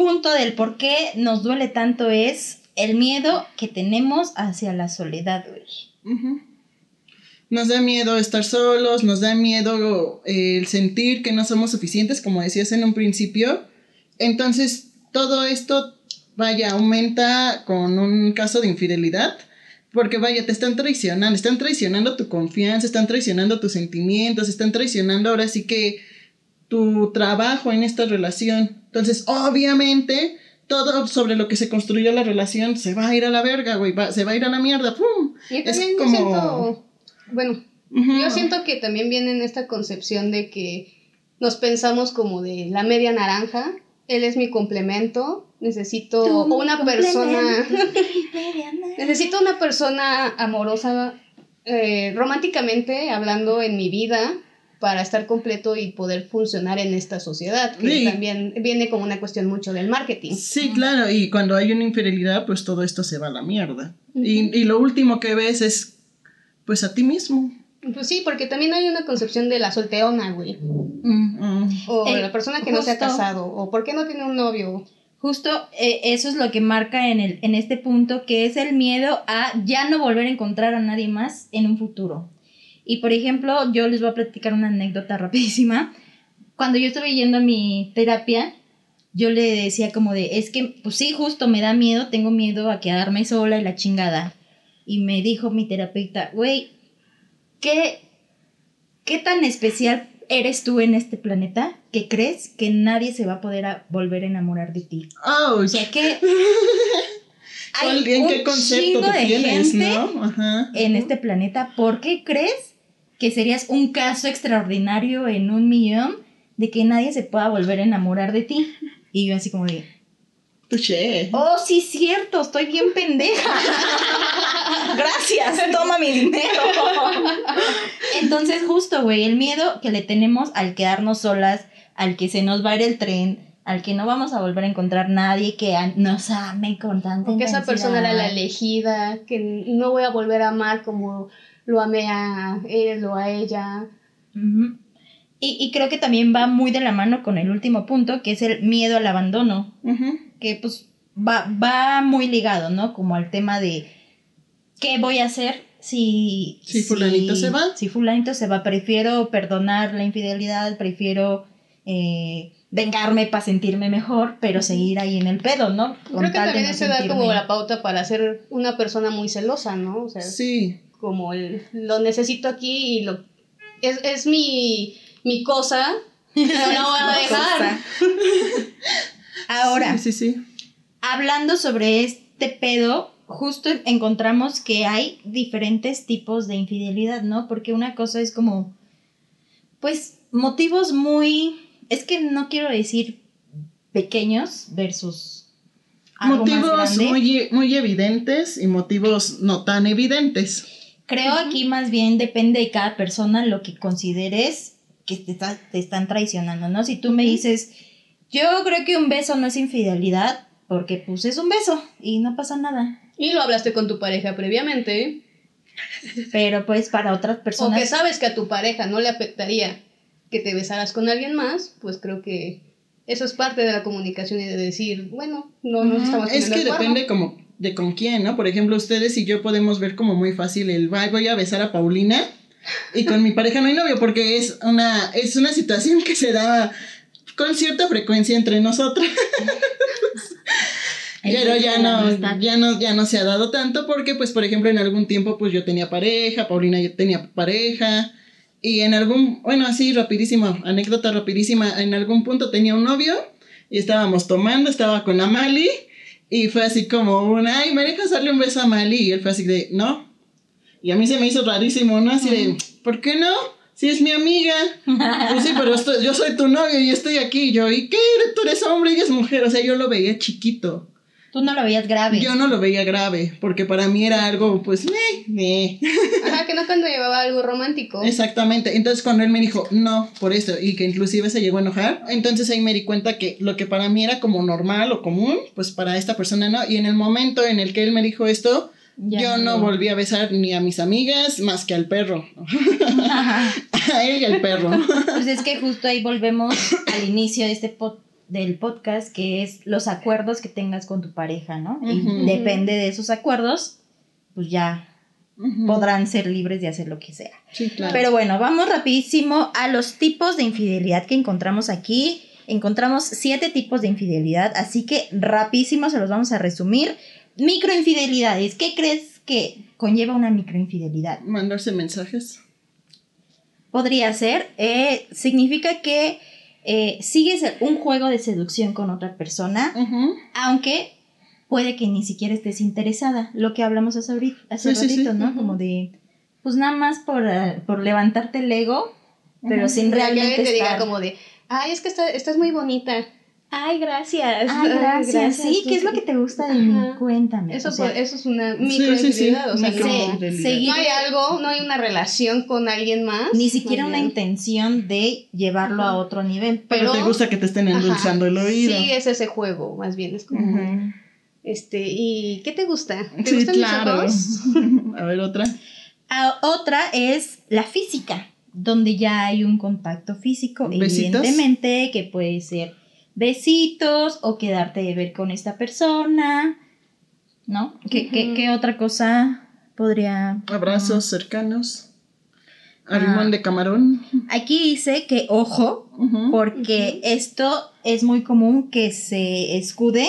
[SPEAKER 3] punto del por qué nos duele tanto es el miedo que tenemos hacia la soledad, güey.
[SPEAKER 2] Ujú. Nos da miedo estar solos, nos da miedo eh, el sentir que no somos suficientes, como decías en un principio. Entonces, todo esto, vaya, aumenta con un caso de infidelidad. Porque vaya, te están traicionando, están traicionando tu confianza, están traicionando tus sentimientos, están traicionando ahora sí que tu trabajo en esta relación. Entonces, obviamente, todo sobre lo que se construyó la relación se va a ir a la verga, güey, se va a ir a la mierda, ¡pum!
[SPEAKER 4] Y también yo siento, bueno, yo siento que también viene en esta concepción de que nos pensamos como de la media naranja, él es mi complemento, necesito una persona, necesito una persona amorosa, eh, románticamente hablando en mi vida, para estar completo y poder funcionar en esta sociedad, que también viene como una cuestión mucho del marketing.
[SPEAKER 2] Sí, claro, y cuando hay una infidelidad, pues todo esto se va a la mierda. y, y, lo último que ves es, pues a ti mismo.
[SPEAKER 4] Pues sí, porque también hay una concepción de la solteona, güey. O la persona que no se ha casado, o por qué no tiene un novio.
[SPEAKER 3] Justo eh, eso es lo que marca en, el, en este punto, que es el miedo a ya no volver a encontrar a nadie más en un futuro. Y por ejemplo, yo les voy a platicar una anécdota rapidísima. Cuando yo estuve yendo a mi terapia, yo le decía como de, es que, pues sí, justo me da miedo, tengo miedo a quedarme sola y la chingada. Y me dijo mi terapeuta, güey, ¿qué, ¿qué tan especial eres tú en este planeta que crees que nadie se va a poder volver a enamorar de ti?
[SPEAKER 2] Oh,
[SPEAKER 3] o sea que
[SPEAKER 2] hay ¿En qué concepto de tienes, gente
[SPEAKER 3] en este planeta. ¿Por qué crees que serías un caso extraordinario en un millón de que nadie se pueda volver a enamorar de ti. Y yo así como de...
[SPEAKER 2] Touché.
[SPEAKER 3] Oh, sí, cierto, estoy bien pendeja. Gracias, toma mi dinero. Entonces, justo, güey, el miedo que le tenemos al quedarnos solas, al que se nos va a ir el tren, al que no vamos a volver a encontrar nadie que nos ame con tanta
[SPEAKER 4] Que esa persona era la elegida, que no voy a volver a amar como lo amé a él o a ella.
[SPEAKER 3] y, creo que también va muy de la mano con el último punto, que es el miedo al abandono, que pues va, va muy ligado, ¿no? Como al tema de qué voy a hacer si...
[SPEAKER 2] Si fulanito se va.
[SPEAKER 3] Si fulanito se va, prefiero perdonar la infidelidad, prefiero... Eh, vengarme para sentirme mejor, pero seguir ahí en el pedo, ¿no?
[SPEAKER 4] Creo que también eso da como la pauta para ser una persona muy celosa, ¿no? O sea,
[SPEAKER 2] sí
[SPEAKER 4] como el, lo necesito aquí y lo es, es mi, mi cosa, no lo voy a dejar.
[SPEAKER 3] Ahora,
[SPEAKER 2] sí, sí,
[SPEAKER 3] hablando sobre este pedo, justo encontramos que hay diferentes tipos de infidelidad, ¿no? Porque una cosa es como, pues, motivos muy, es que no quiero decir pequeños versus
[SPEAKER 2] motivos muy, muy evidentes y motivos no tan evidentes.
[SPEAKER 3] Creo aquí más bien depende de cada persona lo que consideres que te, te están traicionando, ¿no? Si tú me dices, yo creo que un beso no es infidelidad, porque pues es un beso y no pasa nada.
[SPEAKER 4] Y lo hablaste con tu pareja previamente.
[SPEAKER 3] Pero pues para otras personas...
[SPEAKER 4] O que sabes que a tu pareja no le afectaría que te besaras con alguien más, pues creo que eso es parte de la comunicación y de decir, bueno, no nos estamos
[SPEAKER 2] Es que depende como de con quién, ¿no? Por ejemplo, ustedes y yo podemos ver como muy fácil el voy a besar a Paulina y con mi pareja no hay novio porque es una, es una situación que se da con cierta frecuencia entre nosotros. Pero ya no, ya no, ya no se ha dado tanto porque, pues, por ejemplo, en algún tiempo, pues yo tenía pareja, Paulina ya tenía pareja, y en algún, bueno, así rapidísimo, anécdota rapidísima, en algún punto tenía un novio y estábamos tomando, estaba con Amali y fue así como una, ay, me dejas darle un beso a Mali. Y él fue así de, no. Y a mí se me hizo rarísimo, ¿no? Así de, ¿por qué no? Si es mi amiga. Pues sí, pero yo soy tu novio y estoy aquí. yo, ¿y qué? Tú eres hombre y ella es mujer. O sea, yo lo veía chiquito.
[SPEAKER 3] Tú no lo veías grave.
[SPEAKER 2] Yo no lo veía grave, porque para mí era algo, pues, meh, meh.
[SPEAKER 4] Ajá, que no cuando llevaba algo romántico.
[SPEAKER 2] Exactamente. Entonces, cuando él me dijo, no, por esto, y que inclusive se llegó a enojar, entonces ahí me di cuenta que lo que para mí era como normal o común, pues para esta persona no. Y en el momento en el que él me dijo esto, yo no. volví a besar ni a mis amigas más que al perro. a él y al perro.
[SPEAKER 3] Pues es que justo ahí volvemos al inicio de este podcast del podcast, que es los acuerdos que tengas con tu pareja, ¿no? Y depende de esos acuerdos, pues ya podrán ser libres de hacer lo que sea.
[SPEAKER 2] Sí, claro.
[SPEAKER 3] Pero bueno, vamos rapidísimo a los tipos de infidelidad que encontramos aquí. Encontramos siete tipos de infidelidad, así que rapidísimo se los vamos a resumir. Microinfidelidades, ¿qué crees que conlleva una microinfidelidad?
[SPEAKER 2] Mandarse mensajes.
[SPEAKER 3] Podría ser, eh, significa que eh, sigues un juego de seducción con otra persona, aunque puede que ni siquiera estés interesada, lo que hablamos hace, ahorita, hace
[SPEAKER 2] Sí, sí, sí.
[SPEAKER 3] ratito, ¿no? Como de, pues nada más por, eh, por levantarte el ego, pero sin realmente
[SPEAKER 4] te diga
[SPEAKER 3] estar...
[SPEAKER 4] como de, ay, es que está- estás muy bonita. Ay, gracias.
[SPEAKER 3] Ay, gracias. Sí, ¿qué es lo que te gusta de mí?
[SPEAKER 4] Ajá.
[SPEAKER 3] Cuéntame.
[SPEAKER 4] Eso,
[SPEAKER 3] o sea,
[SPEAKER 4] eso es una
[SPEAKER 2] Sí, sí, sí.
[SPEAKER 4] microinfidelidad. O sea,
[SPEAKER 2] Micro-
[SPEAKER 4] no,
[SPEAKER 2] infidelidad.
[SPEAKER 3] seguir-
[SPEAKER 4] no hay algo, no hay una relación con alguien más.
[SPEAKER 3] ni siquiera una intención de llevarlo a otro nivel.
[SPEAKER 2] Pero,
[SPEAKER 4] Pero-
[SPEAKER 2] te gusta que te estén endulzando el oído.
[SPEAKER 4] Sí, es ese juego, más bien. Es como, este, ¿y qué te gusta? ¿Te
[SPEAKER 2] Sí,
[SPEAKER 4] gustan
[SPEAKER 2] claro.
[SPEAKER 4] mis ojos?
[SPEAKER 2] A ver, otra.
[SPEAKER 3] Ah, otra es la física, donde ya hay un contacto físico,
[SPEAKER 2] ¿Besitos?
[SPEAKER 3] evidentemente, que puede ser besitos o quedarte de ver con esta persona, ¿no? ¿Qué, qué- qué otra cosa podría...?
[SPEAKER 2] Abrazos cercanos. A
[SPEAKER 3] Ah.
[SPEAKER 2] de camarón.
[SPEAKER 3] Aquí dice que, ojo, porque esto es muy común que se escude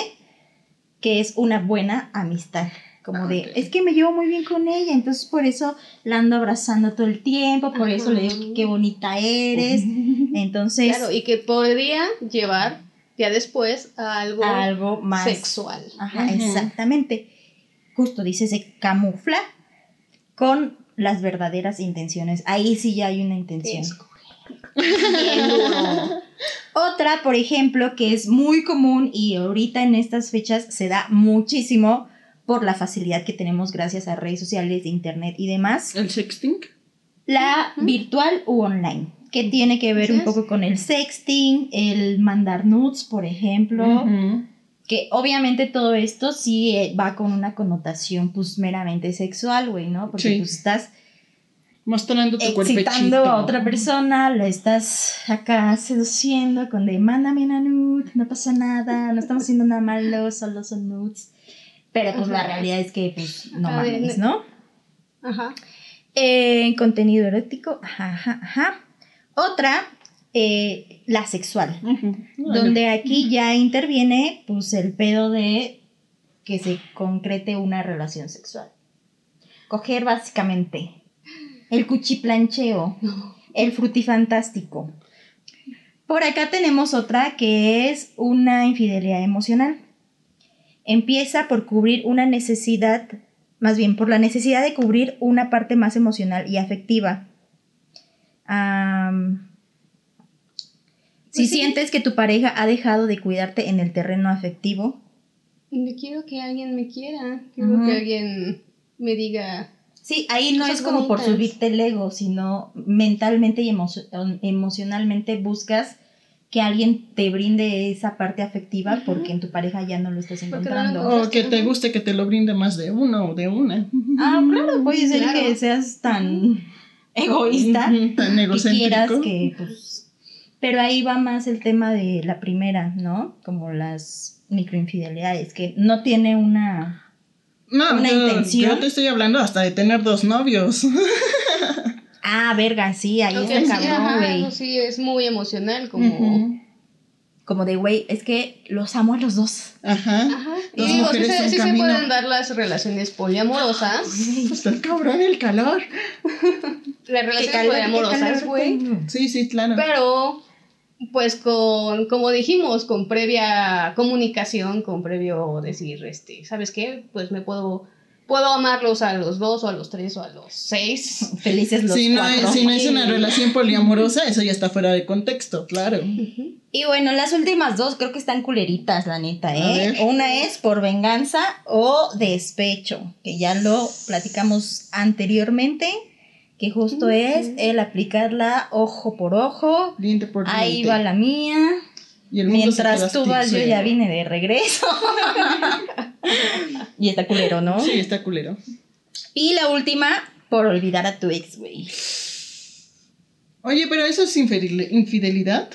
[SPEAKER 3] que es una buena amistad. Como de,
[SPEAKER 2] Ok.
[SPEAKER 3] es que me llevo muy bien con ella, entonces por eso la ando abrazando todo el tiempo, por eso le digo que qué bonita eres. Entonces,
[SPEAKER 4] Claro, y que podría llevar ya después a algo,
[SPEAKER 3] a algo más
[SPEAKER 4] sexual.
[SPEAKER 3] Ajá, exactamente. Justo dice, se camufla con las verdaderas intenciones. Ahí sí ya hay una intención. Otra, por ejemplo, que es muy común y ahorita en estas fechas se da muchísimo por la facilidad que tenemos gracias a redes sociales, de internet y demás,
[SPEAKER 2] El sexting.
[SPEAKER 3] la virtual u online, que tiene que ver un poco con el sexting, el mandar nudes, por ejemplo, que obviamente todo esto sí eh, va con una connotación pues meramente sexual, güey, ¿no? Porque
[SPEAKER 2] Sí.
[SPEAKER 3] pues estás
[SPEAKER 2] Mostrando tu
[SPEAKER 3] excitando a otra persona, lo estás acá seduciendo con de mándame una nude, no pasa nada, no estamos haciendo nada malo, solo son nudes. Pero pues la
[SPEAKER 4] Ajá.
[SPEAKER 3] realidad es que pues no mames, ¿no?
[SPEAKER 4] Ajá.
[SPEAKER 3] Eh, contenido erótico, ajá, ajá, ajá. Otra, eh, la sexual, donde aquí ya interviene pues el pedo de que se concrete una relación sexual. Coger básicamente el cuchiplancheo, el frutifantástico. Por acá tenemos otra que es una infidelidad emocional. Empieza por cubrir una necesidad, más bien por la necesidad de cubrir una parte más emocional y afectiva. Si
[SPEAKER 4] Pues sí.
[SPEAKER 3] sientes que tu pareja ha dejado de cuidarte en el terreno afectivo,
[SPEAKER 4] Yo quiero que alguien me quiera. Quiero que alguien me diga.
[SPEAKER 3] Sí, ahí no es como por subirte el ego, sino mentalmente y emo- emocionalmente buscas que alguien te brinde esa parte afectiva porque en tu pareja ya no lo estás
[SPEAKER 4] Porque no lo
[SPEAKER 3] encontrando.
[SPEAKER 2] O que te guste que te lo brinde más de uno o de una.
[SPEAKER 3] ah, claro, puede ser
[SPEAKER 4] Claro.
[SPEAKER 3] que seas tan egoísta
[SPEAKER 2] Tan
[SPEAKER 3] que quieras
[SPEAKER 2] egocéntrico.
[SPEAKER 3] que, pues... Pero ahí va más el tema de la primera, ¿no? Como las microinfidelidades, que no tiene una...
[SPEAKER 2] No,
[SPEAKER 3] una
[SPEAKER 2] yo,
[SPEAKER 3] intención.
[SPEAKER 2] yo te estoy hablando hasta de tener dos novios.
[SPEAKER 3] Ah, verga, sí, ahí está
[SPEAKER 4] sí,
[SPEAKER 3] cabrón,
[SPEAKER 4] ajá, eso sí, es muy emocional. Como.
[SPEAKER 3] Como de, güey, es que los amo a los dos.
[SPEAKER 2] Ajá.
[SPEAKER 4] Ajá.
[SPEAKER 2] Dos
[SPEAKER 4] Y digo, sí,
[SPEAKER 2] mujeres,
[SPEAKER 4] se, sí se pueden dar las relaciones poliamorosas.
[SPEAKER 2] Está cabrón el calor.
[SPEAKER 4] Las relaciones poliamorosas, güey.
[SPEAKER 2] Sí, sí, claro.
[SPEAKER 4] Pero, pues con, como dijimos, con previa comunicación, con previo decir, este, ¿sabes qué? Pues me puedo, puedo amarlos a los dos o a los tres o a los seis.
[SPEAKER 3] Felices los
[SPEAKER 2] si, no
[SPEAKER 3] cuatro.
[SPEAKER 2] es, si no es una relación poliamorosa, eso ya está fuera de contexto, claro.
[SPEAKER 3] Y bueno, las últimas dos creo que están culeritas, la neta, ¿eh? Una es por venganza o despecho, que ya lo platicamos anteriormente, que justo es el aplicarla ojo por ojo.
[SPEAKER 2] Diente por
[SPEAKER 3] Ahí
[SPEAKER 2] diente.
[SPEAKER 3] va la mía.
[SPEAKER 2] Y el mundo se
[SPEAKER 3] Mientras tú vas, yo ya vine de regreso. y está culero, ¿no?
[SPEAKER 2] Sí, está culero.
[SPEAKER 3] Y la última, por olvidar a tu ex, güey.
[SPEAKER 2] Oye, pero eso es infidel- infidelidad.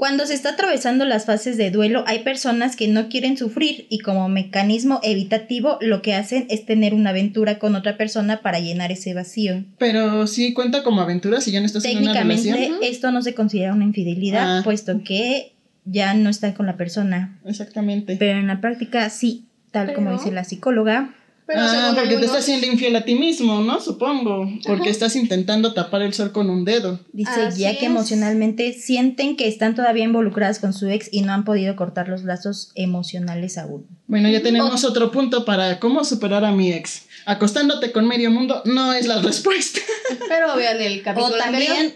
[SPEAKER 3] Cuando se está atravesando las fases de duelo, hay personas que no quieren sufrir y como mecanismo evitativo lo que hacen es tener una aventura con otra persona para llenar ese vacío.
[SPEAKER 2] Pero sí cuenta como aventura si ya no estás en una relación.
[SPEAKER 3] Técnicamente esto no se considera una infidelidad,
[SPEAKER 2] Ah.
[SPEAKER 3] puesto que ya no están con la persona.
[SPEAKER 2] Exactamente.
[SPEAKER 3] Pero en la práctica sí, tal como dice la psicóloga.
[SPEAKER 4] Pero
[SPEAKER 2] ah, porque te estás siendo infiel a ti mismo, ¿no? Supongo. Porque estás intentando tapar el sol con un dedo.
[SPEAKER 3] Dice
[SPEAKER 4] Así
[SPEAKER 3] ya que
[SPEAKER 4] es.
[SPEAKER 3] emocionalmente sienten que están todavía involucradas con su ex y no han podido cortar los lazos emocionales aún.
[SPEAKER 2] Bueno, ya tenemos otro punto para cómo superar a mi ex. Acostándote con medio mundo no es la respuesta.
[SPEAKER 4] Pero vean el
[SPEAKER 3] O
[SPEAKER 4] capítulo
[SPEAKER 3] también,
[SPEAKER 4] anterior.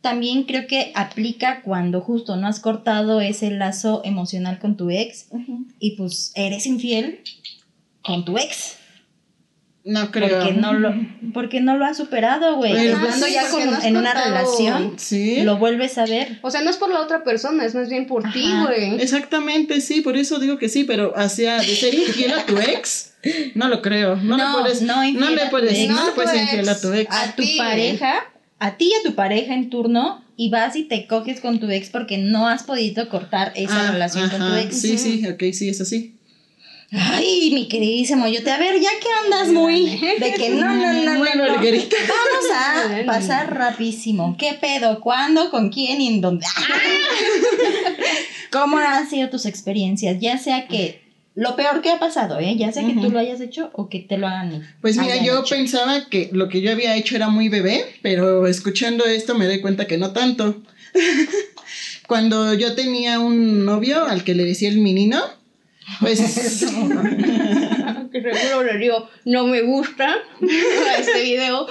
[SPEAKER 3] también creo que aplica cuando justo no has cortado ese lazo emocional con tu ex y pues eres infiel con tu ex.
[SPEAKER 2] No creo.
[SPEAKER 3] Porque no lo, porque no lo has superado, güey.
[SPEAKER 2] Pues,
[SPEAKER 3] Estando
[SPEAKER 2] sí,
[SPEAKER 3] ya
[SPEAKER 4] porque
[SPEAKER 3] con-
[SPEAKER 4] no has
[SPEAKER 3] en una relación,
[SPEAKER 2] Sí.
[SPEAKER 3] lo vuelves a ver.
[SPEAKER 4] O sea, no es por la otra persona, es más bien por ti, güey.
[SPEAKER 2] Exactamente, sí, por eso digo que sí, pero hacia de ser infiel a tu ex, no lo creo. No,
[SPEAKER 3] No,
[SPEAKER 2] le puedes,
[SPEAKER 3] no
[SPEAKER 2] no, le
[SPEAKER 3] a tu
[SPEAKER 2] puedes,
[SPEAKER 3] ex.
[SPEAKER 2] no le
[SPEAKER 4] a
[SPEAKER 2] puedes infiel a tu ex.
[SPEAKER 3] a
[SPEAKER 4] A
[SPEAKER 3] tu pareja, a ti y a tu pareja en turno y vas y te coges con tu ex porque no has podido cortar esa
[SPEAKER 2] Ah,
[SPEAKER 3] relación con tu ex.
[SPEAKER 2] Sí, sí, ok, sí, es así.
[SPEAKER 3] Ay, mi queridísimo, yo te a ver, ya que andas muy de que no, no, no, no. Vamos a pasar rapidísimo. ¿Qué pedo? ¿Cuándo? ¿Con quién? ¿Y en dónde? ¿Cómo han sido tus experiencias? Ya sea que lo peor que ha pasado, ¿eh? Ya sea que tú lo hayas hecho o que te lo hagan.
[SPEAKER 2] Pues mira, yo
[SPEAKER 3] hecho.
[SPEAKER 2] pensaba que lo que yo había hecho era muy bebé, pero escuchando esto me doy cuenta que no tanto. Cuando yo tenía un novio al que le decía el menino, pues
[SPEAKER 4] Que seguro le digo, no me gusta este video.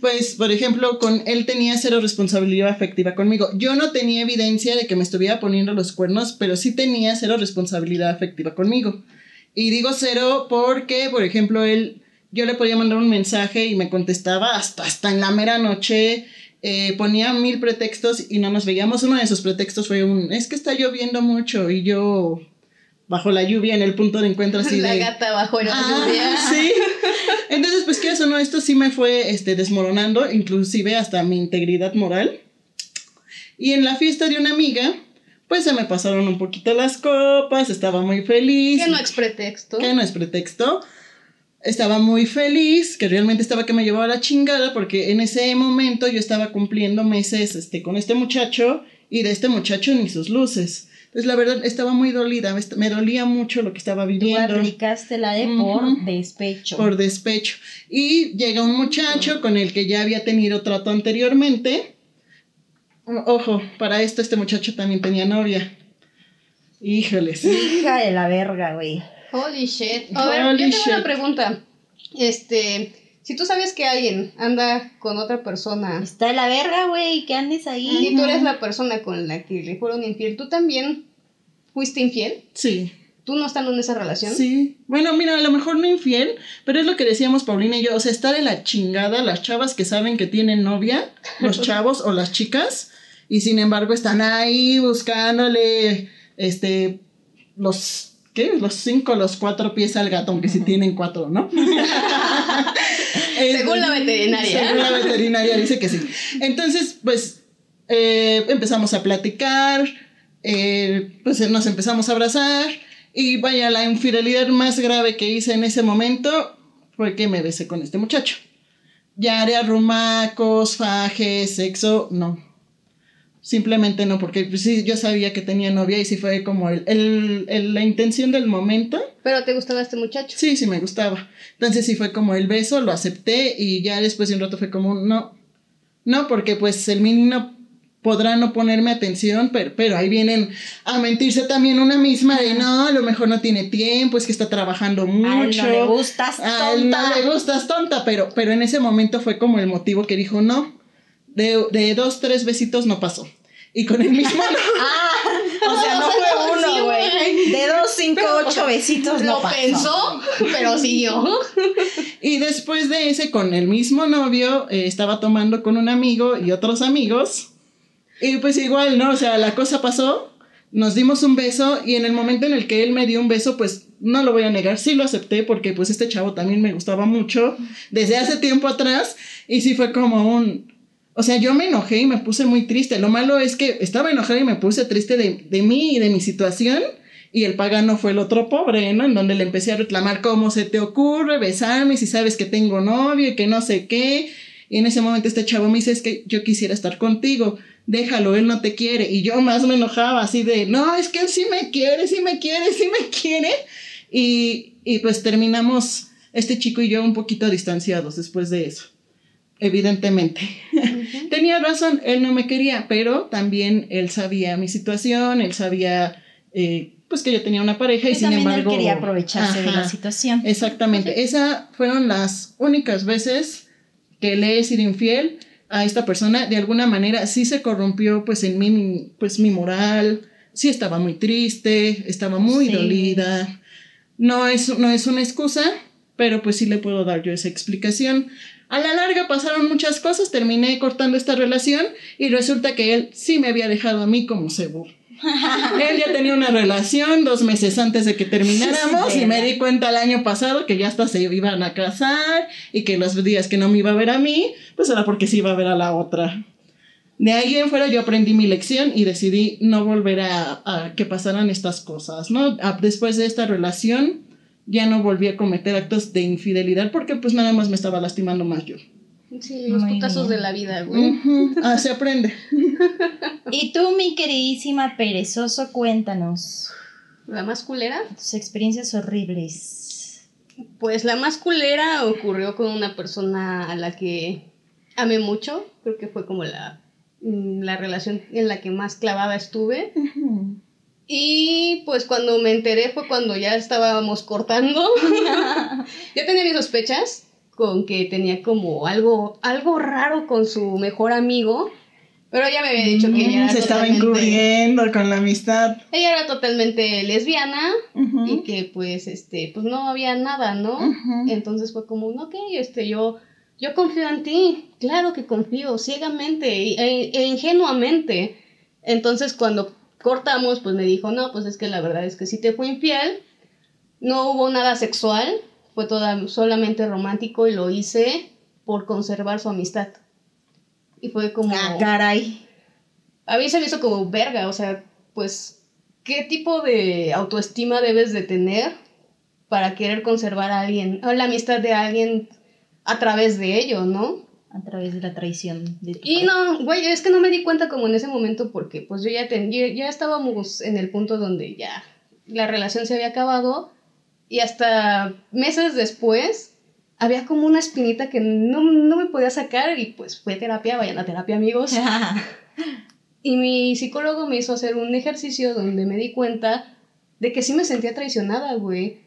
[SPEAKER 2] Pues, por ejemplo, con él tenía cero responsabilidad afectiva conmigo. Yo no tenía evidencia de que me estuviera poniendo los cuernos, pero sí tenía cero responsabilidad afectiva conmigo. Y digo cero porque, por ejemplo, él, yo le podía mandar un mensaje y me contestaba hasta, hasta en la mera noche. eh, ponía mil pretextos y no nos veíamos. Uno de esos pretextos fue un, es que está lloviendo mucho y yo bajo la lluvia en el punto de encuentro así
[SPEAKER 4] la
[SPEAKER 2] de...
[SPEAKER 4] gata bajo la
[SPEAKER 2] Ah,
[SPEAKER 4] lluvia.
[SPEAKER 2] sí. Entonces, pues quieras o no, esto sí me fue este, desmoronando, inclusive hasta mi integridad moral. Y en la fiesta de una amiga, pues se me pasaron un poquito las copas, estaba muy feliz.
[SPEAKER 4] Que no es pretexto.
[SPEAKER 2] Que no es pretexto. Estaba muy feliz, que realmente estaba que me llevaba la chingada, porque en ese momento yo estaba cumpliendo meses este, con este muchacho y de este muchacho ni sus luces. Entonces, la verdad, estaba muy dolida, me- dolía mucho lo que estaba
[SPEAKER 3] Tú
[SPEAKER 2] viviendo
[SPEAKER 3] aplicaste la de por despecho.
[SPEAKER 2] por despecho. Y llega un muchacho con el que ya había tenido trato anteriormente. O- Ojo, para esto este muchacho también tenía novia. Híjoles.
[SPEAKER 3] Hija de la verga, güey.
[SPEAKER 4] Holy shit. A ver,
[SPEAKER 2] Holy
[SPEAKER 4] yo tengo
[SPEAKER 2] shit.
[SPEAKER 4] una pregunta. Este, si tú sabes que alguien anda con otra persona
[SPEAKER 3] Está de la verga, güey, que andes ahí.
[SPEAKER 4] y tú eres la persona con la que le fueron infiel, ¿tú también fuiste infiel?
[SPEAKER 2] Sí,
[SPEAKER 4] ¿Tú no estando en esa relación?
[SPEAKER 2] sí. Bueno, mira, a lo mejor no infiel, pero es lo que decíamos Paulina y yo. O sea, está de la chingada las chavas que saben que tienen novia, los chavos o las chicas, y sin embargo están ahí buscándole, este, los, ¿qué? Los cinco, los cuatro pies al gato, aunque si tienen cuatro, ¿no?
[SPEAKER 4] Según la veterinaria.
[SPEAKER 2] Según la veterinaria dice que sí. Entonces, pues, eh, empezamos a platicar, eh, pues nos empezamos a abrazar y vaya, la infidelidad más grave que hice en ese momento fue que me besé con este muchacho. Ya haré arrumacos, fajes, sexo, no. Simplemente no, porque pues, sí, yo sabía que tenía novia y sí fue como el, el- el- la intención del momento.
[SPEAKER 4] Pero te gustaba este muchacho.
[SPEAKER 2] Sí, sí me gustaba. Entonces sí fue como el beso, lo acepté y ya después de un rato fue como un no. No, porque pues el niño podrá no ponerme atención, pero, pero ahí vienen a mentirse también una misma de no, a lo mejor no tiene tiempo, es que está trabajando
[SPEAKER 3] A él
[SPEAKER 2] mucho.
[SPEAKER 3] no le gustas,
[SPEAKER 2] A él
[SPEAKER 3] tonta.
[SPEAKER 2] no le gustas tonta, pero, pero en ese momento fue como el motivo que dijo no. De, de dos, tres besitos no pasó. Y con el mismo no.
[SPEAKER 3] Ah, o sea, no fue uno, güey.
[SPEAKER 4] güey.
[SPEAKER 3] De dos, cinco,
[SPEAKER 4] Pero,
[SPEAKER 3] ocho besitos no
[SPEAKER 4] Lo
[SPEAKER 3] pasó.
[SPEAKER 4] pensó, pero siguió.
[SPEAKER 2] Y después de ese, con el mismo novio, eh, estaba tomando con un amigo y otros amigos. Y pues igual, ¿no? O sea, la cosa pasó, nos dimos un beso y en el momento en el que él me dio un beso, pues no lo voy a negar, sí lo acepté porque pues este chavo también me gustaba mucho desde hace tiempo atrás y sí fue como un... O sea, yo me enojé y me puse muy triste. Lo malo es que estaba enojada y me puse triste de, de mí y de mi situación. Y el pagano fue el otro pobre, ¿no? En donde le empecé a reclamar cómo se te ocurre besarme si sabes que tengo novio y que no sé qué. Y en ese momento este chavo me dice, es que yo quisiera estar contigo, déjalo, él no te quiere. Y yo más me enojaba así de, no, es que él sí me quiere, sí me quiere, sí me quiere. Y, y pues terminamos este chico y yo un poquito distanciados después de eso. Evidentemente. Tenía razón, él no me quería, pero también él sabía mi situación, él sabía... Eh, pues que yo tenía una pareja y, sin embargo...
[SPEAKER 3] Él quería aprovecharse de la situación.
[SPEAKER 2] Exactamente. Esas fueron las únicas veces que le he sido infiel a esta persona. De alguna manera sí se corrompió pues en mí, pues mi moral. Sí estaba muy triste, estaba muy dolida. No es, no es una excusa, pero pues sí le puedo dar yo esa explicación. A la larga pasaron muchas cosas, terminé cortando esta relación y resulta que él sí me había dejado a mí como cebo. Él ya tenía una relación dos meses antes de que termináramos y me di cuenta el año pasado que ya hasta se iban a casar y que los días que no me iba a ver a mí, pues era porque se iba a ver a la otra. De ahí en fuera yo aprendí mi lección y decidí no volver a, a que pasaran estas cosas, ¿no? después de esta relación ya no volví a cometer actos de infidelidad porque pues nada más me estaba lastimando más yo.
[SPEAKER 4] Sí, los putazos de la vida, güey.
[SPEAKER 2] Ah, se aprende.
[SPEAKER 3] y tú, mi queridísima perezoso, cuéntanos.
[SPEAKER 4] ¿La más culera?
[SPEAKER 3] Tus experiencias horribles.
[SPEAKER 4] Pues la más culera ocurrió con una persona a la que amé mucho. Creo que fue como la, mm, la relación en la que más clavada estuve. Y pues cuando me enteré fue cuando ya estábamos cortando. ya tenía mis sospechas con que tenía como algo, algo raro con su mejor amigo. Pero ella me había dicho que ella
[SPEAKER 2] era Se estaba encubriendo con la amistad.
[SPEAKER 4] Ella era totalmente lesbiana y que pues este, pues no había nada, ¿no? Entonces fue como, ok, este, yo, yo confío en ti, claro que confío, ciegamente e, e ingenuamente. Entonces cuando cortamos, pues me dijo, no, pues es que la verdad es que sí te fue infiel, no hubo nada sexual, fue toda, solamente romántico y lo hice por conservar su amistad. Y fue como...
[SPEAKER 3] Ah, caray.
[SPEAKER 4] A mí se me hizo como verga, o sea, pues, ¿qué tipo de autoestima debes de tener para querer conservar a alguien, o la amistad de alguien a través de ello, ¿no?
[SPEAKER 3] A través de la traición. De
[SPEAKER 4] y no, güey, es que no me di cuenta como en ese momento porque pues yo ya, ten, ya estábamos en el punto donde ya la relación se había acabado y hasta meses después había como una espinita que no, me podía sacar y pues fue terapia, vayan a terapia amigos. y mi psicólogo me hizo hacer un ejercicio donde me di cuenta de que sí me sentía traicionada, güey.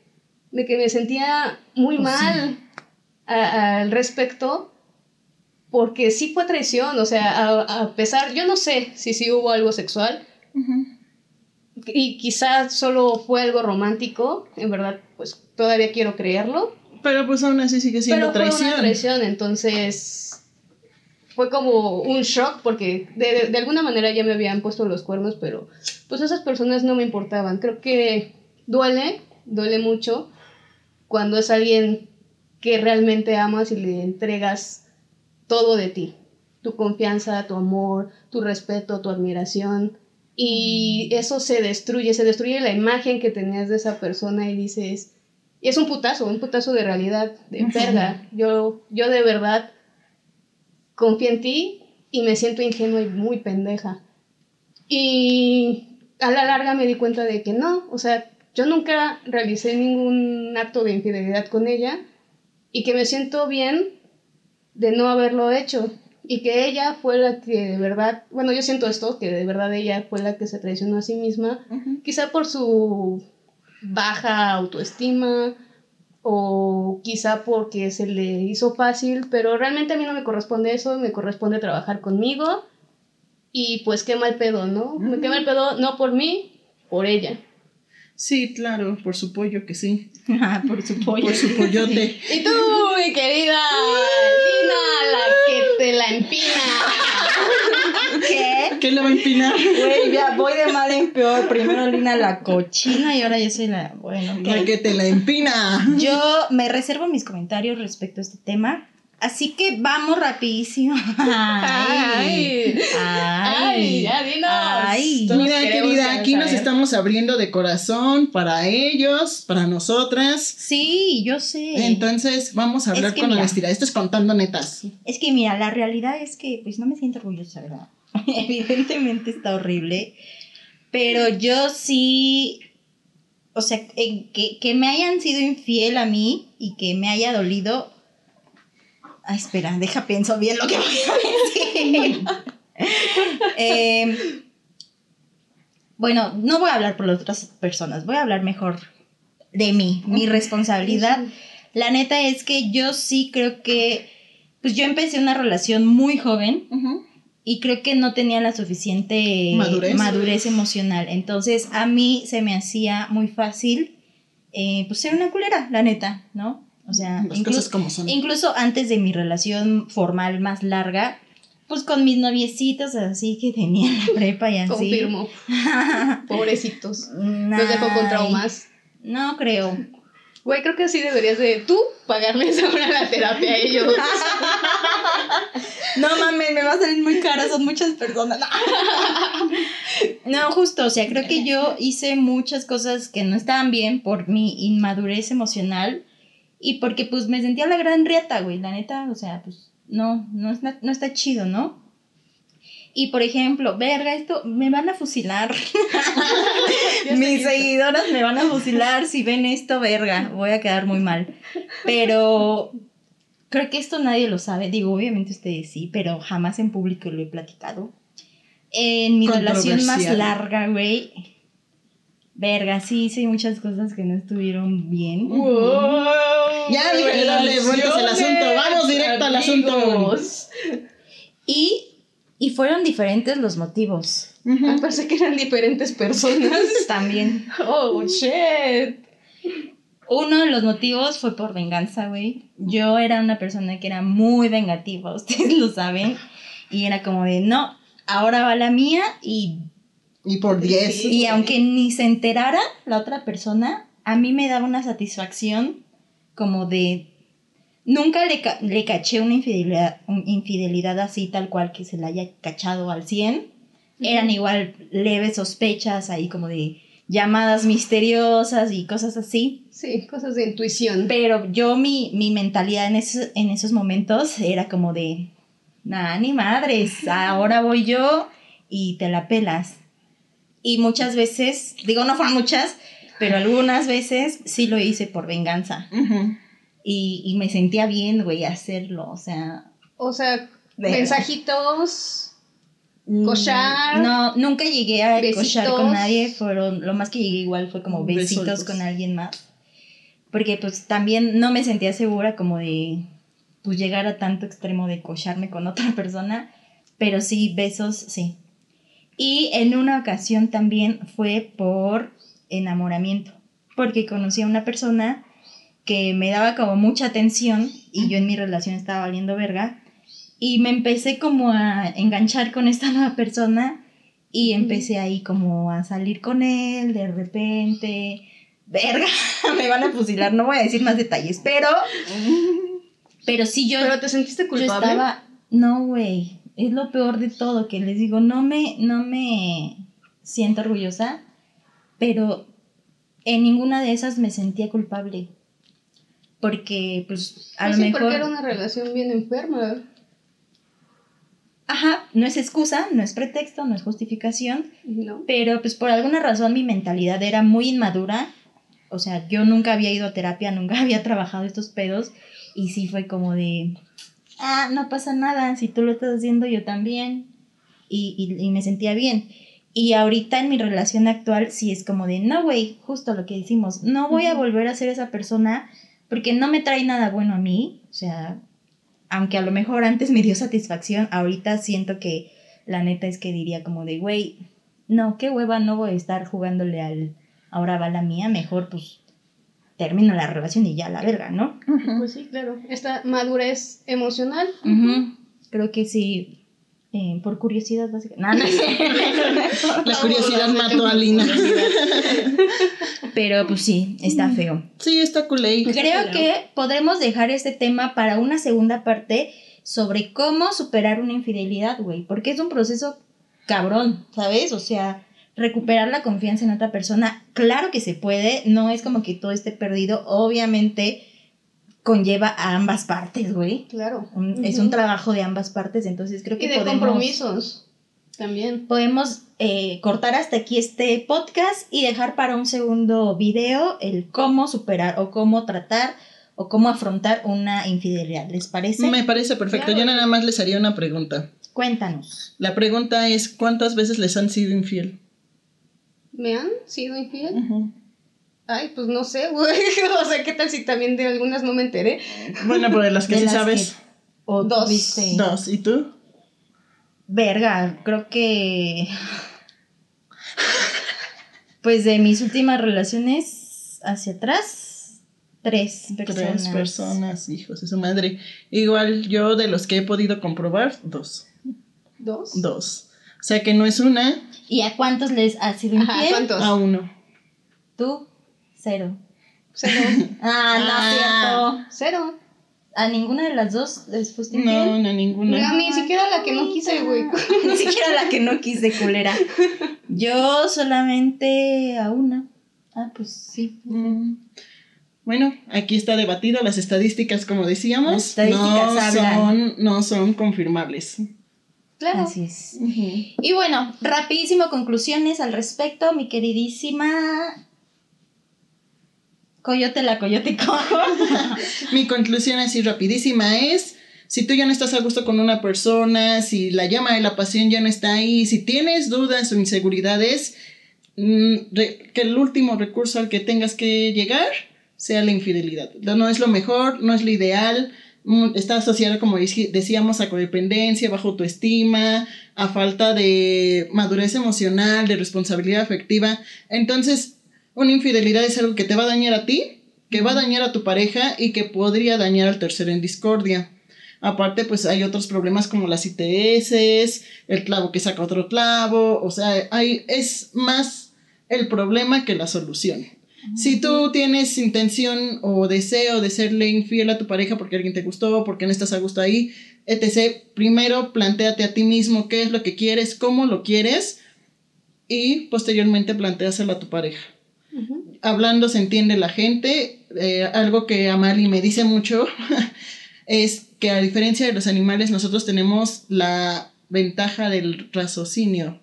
[SPEAKER 4] De que me sentía muy oh, mal al respecto porque sí fue traición, o sea, a, pesar, yo no sé si sí hubo algo sexual, y quizás solo fue algo romántico, en verdad, pues todavía quiero creerlo.
[SPEAKER 2] Pero pues aún así sigue siendo
[SPEAKER 4] Pero
[SPEAKER 2] traición.
[SPEAKER 4] Fue una traición, entonces fue como un shock porque de, de, alguna manera ya me habían puesto los cuernos, pero pues esas personas no me importaban. Creo que duele, duele mucho cuando es alguien que realmente amas y le entregas todo de ti. Tu confianza, tu amor, tu respeto, tu admiración y eso se destruye, se destruye la imagen que tenías de esa persona y dices, y es un putazo, un putazo de realidad, de verga. Yo, yo de verdad confío en ti y me siento ingenua y muy pendeja. Y a la larga me di cuenta de que no, o sea, yo nunca realicé ningún acto de infidelidad con ella y que me siento bien de no haberlo hecho y que ella fue la que de verdad, bueno, yo siento esto, que de verdad ella fue la que se traicionó a sí misma, quizá por su baja autoestima o quizá porque se le hizo fácil, pero realmente a mí no me corresponde eso, me corresponde trabajar conmigo y pues qué mal pedo, ¿no? Me quema el pedo no por mí, por ella.
[SPEAKER 2] Sí, claro, por su pollo que sí.
[SPEAKER 3] por su pollo.
[SPEAKER 2] Por su pollote.
[SPEAKER 4] y tú, mi querida Lina, la que te la empina.
[SPEAKER 3] ¿Qué?
[SPEAKER 2] ¿Qué le va a empinar?
[SPEAKER 3] Güey, ya voy de mal en peor. Primero Lina la cochina y ahora yo soy la. Bueno,
[SPEAKER 2] La que te la empina.
[SPEAKER 3] Yo me reservo mis comentarios respecto a este tema. Así que vamos rapidísimo.
[SPEAKER 4] Ay, ay, ya dinos.
[SPEAKER 3] Ay.
[SPEAKER 2] Mira, querida, aquí nos estamos abriendo de corazón para ellos, para nosotras.
[SPEAKER 3] Sí, yo sé.
[SPEAKER 2] Entonces, vamos a
[SPEAKER 3] Es
[SPEAKER 2] hablar
[SPEAKER 3] que
[SPEAKER 2] con
[SPEAKER 3] mira.
[SPEAKER 2] honestidad. Esto es contando netas.
[SPEAKER 3] Es que mira, la realidad es que pues no me siento orgullosa, ¿verdad? Evidentemente está horrible, pero yo sí, o sea, que, que me hayan sido infiel a mí y que me haya dolido... Ah, espera, deja pienso bien lo que voy a decir. Em, bueno, no voy a hablar por las otras personas, voy a hablar mejor de mí, mi responsabilidad. La neta es que yo sí creo que, pues yo empecé una relación muy joven y creo que no tenía la suficiente
[SPEAKER 2] Madurez.
[SPEAKER 3] madurez emocional. Entonces a mí se me hacía muy fácil, eh, pues ser una culera, la neta, ¿no? O sea,
[SPEAKER 2] Las
[SPEAKER 3] incluso,
[SPEAKER 2] cosas como son.
[SPEAKER 3] incluso antes de mi relación formal más larga, pues con mis noviecitos así que tenía en la prepa y así.
[SPEAKER 4] Confirmo. Pobrecitos.
[SPEAKER 3] Nah,
[SPEAKER 4] Los dejó con traumas.
[SPEAKER 3] No creo.
[SPEAKER 4] Güey, creo que así deberías de tú pagarles ahora la terapia a ellos.
[SPEAKER 3] No mames, me va a salir muy cara, son muchas personas. No, justo, o sea, creo que yo hice muchas cosas que no estaban bien por mi inmadurez emocional y porque pues me sentía la gran riata, güey, la neta, o sea, pues no, no está, no está chido, ¿no? Y por ejemplo, verga, esto me van a fusilar. Mis seguidoras me van a fusilar si ven esto, verga, voy a quedar muy mal. Pero creo que esto nadie lo sabe. Digo, obviamente ustedes sí, pero jamás en público lo he platicado. En mi relación más larga, güey. Verga, sí hice muchas cosas que no estuvieron bien.
[SPEAKER 2] Ya, dije, dale vueltas al asunto. Vamos directo al asunto.
[SPEAKER 4] Amigos.
[SPEAKER 3] Y, y fueron diferentes los motivos.
[SPEAKER 4] Ah, pensé que eran diferentes personas.
[SPEAKER 3] También.
[SPEAKER 4] Oh, shit.
[SPEAKER 3] Uno de los motivos fue por venganza, güey. Yo era una persona que era muy vengativa, ustedes lo saben. Y era como de, no, ahora va la mía y
[SPEAKER 2] Y por 10.
[SPEAKER 4] Sí.
[SPEAKER 3] Y aunque ni se enterara la otra persona, a mí me daba una satisfacción como de... Nunca le, ca- le caché una infidelidad, un- infidelidad así tal cual que se la haya cachado al 100. Eran igual leves sospechas ahí como de llamadas misteriosas y cosas así.
[SPEAKER 4] Sí, cosas de intuición.
[SPEAKER 3] Pero yo mi, mi mentalidad en, esos- en esos momentos era como de, nah, ni madres, ahora voy yo y te la pelas. Y muchas veces, digo, no fueron muchas, pero algunas veces sí lo hice por venganza. Y, y me sentía bien, güey, hacerlo. O sea,
[SPEAKER 4] O sea, mensajitos.
[SPEAKER 3] mm,
[SPEAKER 4] Cochar.
[SPEAKER 3] No, nunca llegué a cochar con nadie. Fueron, lo más que llegué igual fue como besitos
[SPEAKER 2] Besos.
[SPEAKER 3] con alguien más. Porque pues también no me sentía segura como de pues llegar a tanto extremo de cocharme con otra persona. Pero sí, besos, sí. Y en una ocasión también fue por enamoramiento. Porque conocí a una persona que me daba como mucha atención y yo en mi relación estaba valiendo verga. Y me empecé como a enganchar con esta nueva persona y empecé ahí como a salir con él de repente. Verga, me van a fusilar, no voy a decir más detalles, pero... Pero sí yo...
[SPEAKER 4] Pero te sentiste
[SPEAKER 3] Yo
[SPEAKER 4] culpable.
[SPEAKER 3] estaba, no, güey, es lo peor de todo, que les digo, no me, no me siento orgullosa, pero en ninguna de esas me sentía culpable. Porque, pues, a
[SPEAKER 4] Pues
[SPEAKER 3] lo
[SPEAKER 4] sí,
[SPEAKER 3] mejor...
[SPEAKER 4] porque era una relación bien enferma.
[SPEAKER 3] Ajá, no es excusa, no es pretexto, no es justificación,
[SPEAKER 4] ¿No?
[SPEAKER 3] pero pues por alguna razón mi mentalidad era muy inmadura. O sea, yo nunca había ido a terapia, nunca había trabajado estos pedos y sí fue como de, ah, no pasa nada, si tú lo estás haciendo yo también. Y, y, y me sentía bien. Y ahorita en mi relación actual sí es como de, no, güey, justo lo que decimos, no voy a volver a ser esa persona porque no me trae nada bueno a mí. O sea, aunque a lo mejor antes me dio satisfacción, ahorita siento que la neta es que diría como de, güey, no, qué hueva, no voy a estar jugándole al, ahora va la mía, mejor pues termino la relación y ya la verga, ¿no?
[SPEAKER 4] Pues sí, claro. Esta madurez emocional.
[SPEAKER 3] Creo que sí Eh, por curiosidad, básicamente. No, no sé.
[SPEAKER 2] La curiosidad mató a Lina.
[SPEAKER 3] Pero pues sí, está feo.
[SPEAKER 2] Sí, está culé.
[SPEAKER 3] Creo que podremos dejar este tema para una segunda parte sobre cómo superar una infidelidad, güey. Porque es un proceso cabrón, ¿sabes? O sea, recuperar la confianza en otra persona, claro que se puede, no es como que todo esté perdido, obviamente conlleva a ambas partes, güey.
[SPEAKER 4] Claro.
[SPEAKER 3] Un- Es un trabajo de ambas partes, entonces creo que
[SPEAKER 4] Y de
[SPEAKER 3] podemos,
[SPEAKER 4] compromisos también.
[SPEAKER 3] podemos eh, cortar hasta aquí este podcast y dejar para un segundo video el cómo superar o cómo tratar o cómo afrontar una infidelidad. ¿Les parece?
[SPEAKER 2] Me parece perfecto.
[SPEAKER 4] Claro.
[SPEAKER 2] Yo nada más les haría una pregunta.
[SPEAKER 3] Cuéntanos.
[SPEAKER 2] La pregunta es, ¿cuántas veces les han sido infiel?
[SPEAKER 4] ¿Me han sido infiel? Ay, pues no sé, güey. O sea, ¿qué tal si también de algunas no me enteré?
[SPEAKER 2] Bueno, pero de las que
[SPEAKER 3] De
[SPEAKER 2] sí
[SPEAKER 3] las
[SPEAKER 2] sabes.
[SPEAKER 3] que- O
[SPEAKER 4] Dos.
[SPEAKER 3] tuviste-
[SPEAKER 2] Dos. ¿Y tú?
[SPEAKER 3] Verga, creo que. Pues de mis últimas relaciones hacia atrás, tres personas.
[SPEAKER 2] Tres personas, hijos de su madre. Igual yo de los que he podido comprobar, dos.
[SPEAKER 4] ¿Dos?
[SPEAKER 2] Dos. O sea que no es una
[SPEAKER 3] ¿Y a cuántos les has sido
[SPEAKER 4] Ajá,
[SPEAKER 3] infiel?
[SPEAKER 4] ¿cuántos?
[SPEAKER 2] a uno.
[SPEAKER 3] Tú, cero.
[SPEAKER 4] Cero.
[SPEAKER 3] Ah, no
[SPEAKER 2] Ah.
[SPEAKER 3] es cierto.
[SPEAKER 4] Cero.
[SPEAKER 3] ¿A ninguna de las dos les fuiste
[SPEAKER 2] No,
[SPEAKER 3] infiel?
[SPEAKER 2] no, ninguna.
[SPEAKER 4] No, ni siquiera la que no quise, güey.
[SPEAKER 3] Ni siquiera la que no quise, culera. Yo solamente a una. Ah, pues sí.
[SPEAKER 2] Mm. Bueno, aquí está debatido las estadísticas, como decíamos,
[SPEAKER 3] Las estadísticas
[SPEAKER 2] no
[SPEAKER 3] hablan.
[SPEAKER 2] son, no son confirmables.
[SPEAKER 4] Claro.
[SPEAKER 3] Así es. Y bueno, rapidísimo conclusiones al respecto, mi queridísima Coyote la Coyote Cojo.
[SPEAKER 2] Mi conclusión así rapidísima es, si tú ya no estás a gusto con una persona, si la llama de la pasión ya no está ahí, si tienes dudas o inseguridades, mm, que el último recurso al que tengas que llegar sea la infidelidad. No es lo mejor, no es lo ideal, está asociado, como decíamos, a codependencia, bajo autoestima, a falta de madurez emocional, de responsabilidad afectiva. Entonces, una infidelidad es algo que te va a dañar a ti, que va a dañar a tu pareja y que podría dañar al tercero en discordia. Aparte, pues hay otros problemas como las ITS, el clavo que saca otro clavo, o sea, hay, es más el problema que la solución. Si tú tienes intención o deseo de serle infiel a tu pareja porque alguien te gustó, porque no estás a gusto ahí, etc., primero planteate a ti mismo qué es lo que quieres, cómo lo quieres y posteriormente planteaselo a tu pareja hablando se entiende la gente. Eh, algo que Amali me dice mucho es que a diferencia de los animales, nosotros tenemos la ventaja del raciocinio.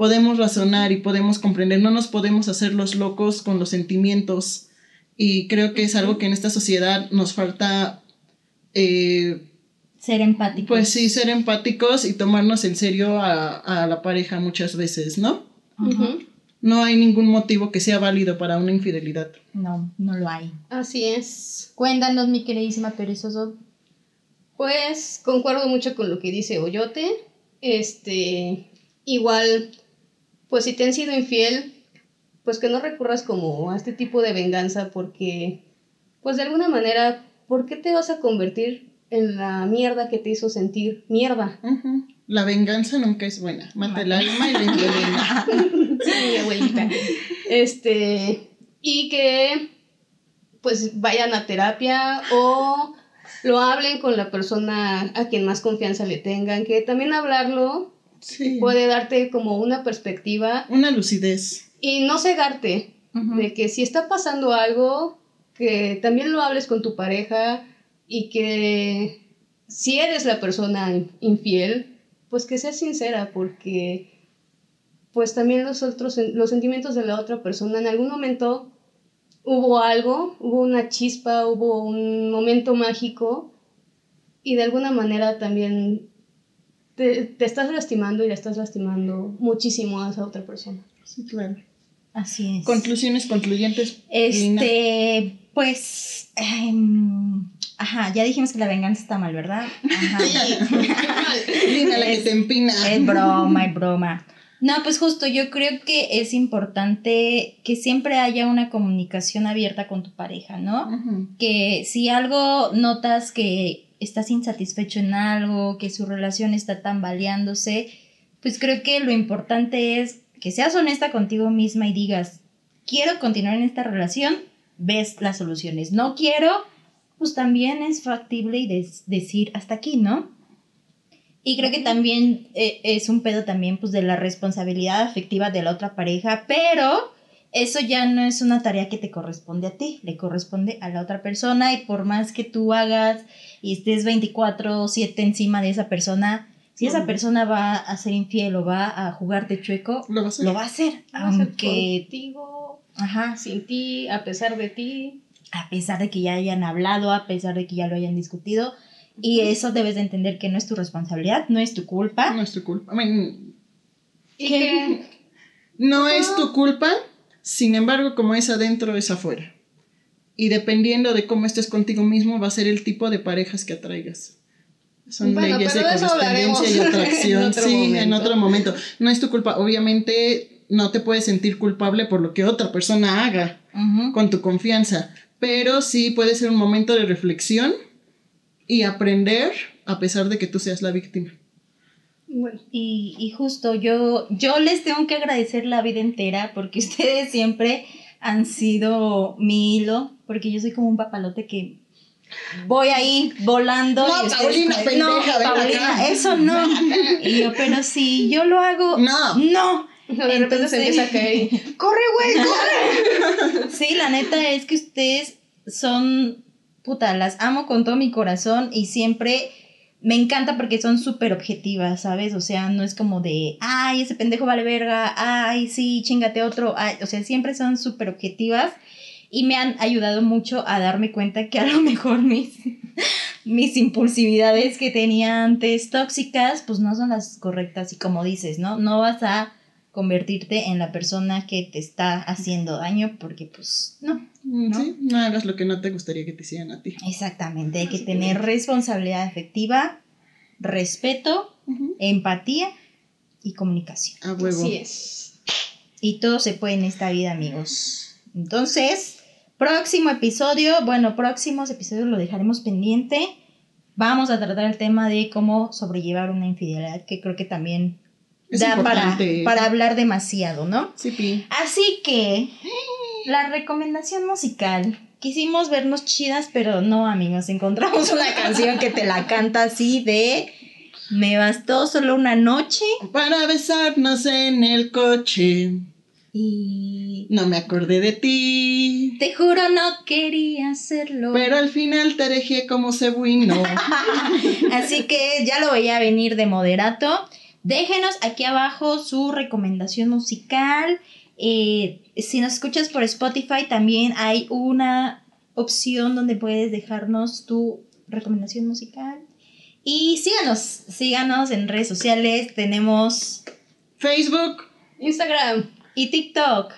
[SPEAKER 2] Podemos razonar y podemos comprender, no nos podemos hacer los locos con los sentimientos. Y creo que es algo que en esta sociedad nos falta, eh,
[SPEAKER 3] Ser empático.
[SPEAKER 2] pues sí, ser empáticos y tomarnos en serio a, a la pareja muchas veces, ¿no? No hay ningún motivo que sea válido para una infidelidad.
[SPEAKER 3] No, no lo hay.
[SPEAKER 4] Así es.
[SPEAKER 3] Cuéntanos, mi queridísima perezoso.
[SPEAKER 4] Pues concuerdo mucho con lo que dice Oyote. Este, igual, pues si te han sido infiel, pues que no recurras como a este tipo de venganza porque, pues de alguna manera, ¿por qué te vas a convertir en la mierda que te hizo sentir mierda?
[SPEAKER 2] La venganza nunca es buena. Mata el alma y la envenena.
[SPEAKER 4] Sí, mi abuelita. Este, y que pues vayan a terapia o lo hablen con la persona a quien más confianza le tengan, que también hablarlo
[SPEAKER 2] Sí.
[SPEAKER 4] puede darte como una perspectiva
[SPEAKER 2] Una lucidez.
[SPEAKER 4] y no cegarte de que si está pasando algo, que también lo hables con tu pareja y que si eres la persona in- infiel, pues que seas sincera porque pues también los otros los sentimientos de la otra persona en algún momento hubo algo, hubo una chispa, hubo un momento mágico y de alguna manera también te, te estás lastimando y le estás lastimando muchísimo a esa otra persona.
[SPEAKER 2] Sí, claro.
[SPEAKER 3] Así es.
[SPEAKER 2] Conclusiones concluyentes. Lina.
[SPEAKER 3] Este, pues, em, ajá, ya dijimos que la venganza está mal, ¿verdad? Ajá.
[SPEAKER 2] Lina, la que te empina.
[SPEAKER 3] Es broma, es broma. No, pues justo yo creo que es importante que siempre haya una comunicación abierta con tu pareja, ¿no? Que si algo notas que estás insatisfecho en algo, que su relación está tambaleándose, pues creo que lo importante es que seas honesta contigo misma y digas, quiero continuar en esta relación, ves las soluciones. No quiero, pues también es factible y decir hasta aquí, ¿no? Y creo que también eh, es un pedo también pues de la responsabilidad afectiva de la otra pareja, pero eso ya no es una tarea que te corresponde a ti, le corresponde a la otra persona y por más que tú hagas y estés 24/7 encima de esa persona, si esa persona va a ser infiel o va a jugarte chueco, lo va a hacer. Lo va a hacer, aunque...
[SPEAKER 4] contigo, Ajá. sin ti, a pesar de ti.
[SPEAKER 3] A pesar de que ya hayan hablado, a pesar de que ya lo hayan discutido. Y eso debes de entender que no es tu responsabilidad, no es tu culpa.
[SPEAKER 2] No es tu culpa. ¿Y No es tu culpa, sin embargo, como es adentro, es afuera. Y dependiendo de cómo estés contigo mismo, va a ser el tipo de parejas que atraigas. Son leyes de correspondencia y atracción. sí, en otro momento. No es tu culpa. Obviamente no te puedes sentir culpable por lo que otra persona haga con tu confianza. Pero sí puede ser un momento de reflexión y aprender a pesar de que tú seas la víctima.
[SPEAKER 3] Bueno. Y, y, justo yo, yo les tengo que agradecer la vida entera porque ustedes siempre han sido mi hilo, porque yo soy como un papalote que voy ahí volando. No, y Paulina, pendeja, no, Paulina, eso no. Y yo, pero si yo lo hago, no. No. de repente se empieza a caer. ¡Corre, güey! ¡Corre! sí, la neta es que ustedes son. Puta, las amo con todo mi corazón y siempre me encanta porque son súper objetivas, ¿sabes? O sea, no es como de, ay, ese pendejo vale verga, ay, sí, chingate otro, ay, o sea, siempre son súper objetivas y me han ayudado mucho a darme cuenta que a lo mejor mis, mis impulsividades que tenía antes tóxicas, pues no son las correctas y como dices, ¿no? No vas a convertirte en la persona que te está haciendo daño porque pues no.
[SPEAKER 2] ¿no? Sí, no hagas lo que no te gustaría que te hicieran a ti.
[SPEAKER 3] Exactamente, hay que tener responsabilidad efectiva, respeto, empatía y comunicación.
[SPEAKER 2] A huevo.
[SPEAKER 3] Así es. Y todo se puede en esta vida, amigos. Entonces, próximo episodio, bueno, próximos episodios lo dejaremos pendiente. Vamos a tratar el tema de cómo sobrellevar una infidelidad, que creo que también da para, para, hablar demasiado, ¿no?
[SPEAKER 2] Sí,
[SPEAKER 3] Así que la recomendación musical. Quisimos vernos chidas, pero no, amigos. Encontramos una canción que te la canta así de. Me bastó solo una noche.
[SPEAKER 2] Para besarnos en el coche.
[SPEAKER 3] Y.
[SPEAKER 2] No me acordé de ti.
[SPEAKER 3] Te juro, no quería hacerlo.
[SPEAKER 2] Pero al final te dejé como cebuino.
[SPEAKER 3] así que ya lo veía venir de moderato. Déjenos aquí abajo su recomendación musical. Eh, si nos escuchas por Spotify, también hay una opción donde puedes dejarnos tu recomendación musical. Y síganos, síganos en redes sociales. Tenemos
[SPEAKER 2] Facebook,
[SPEAKER 4] Instagram
[SPEAKER 3] y TikTok.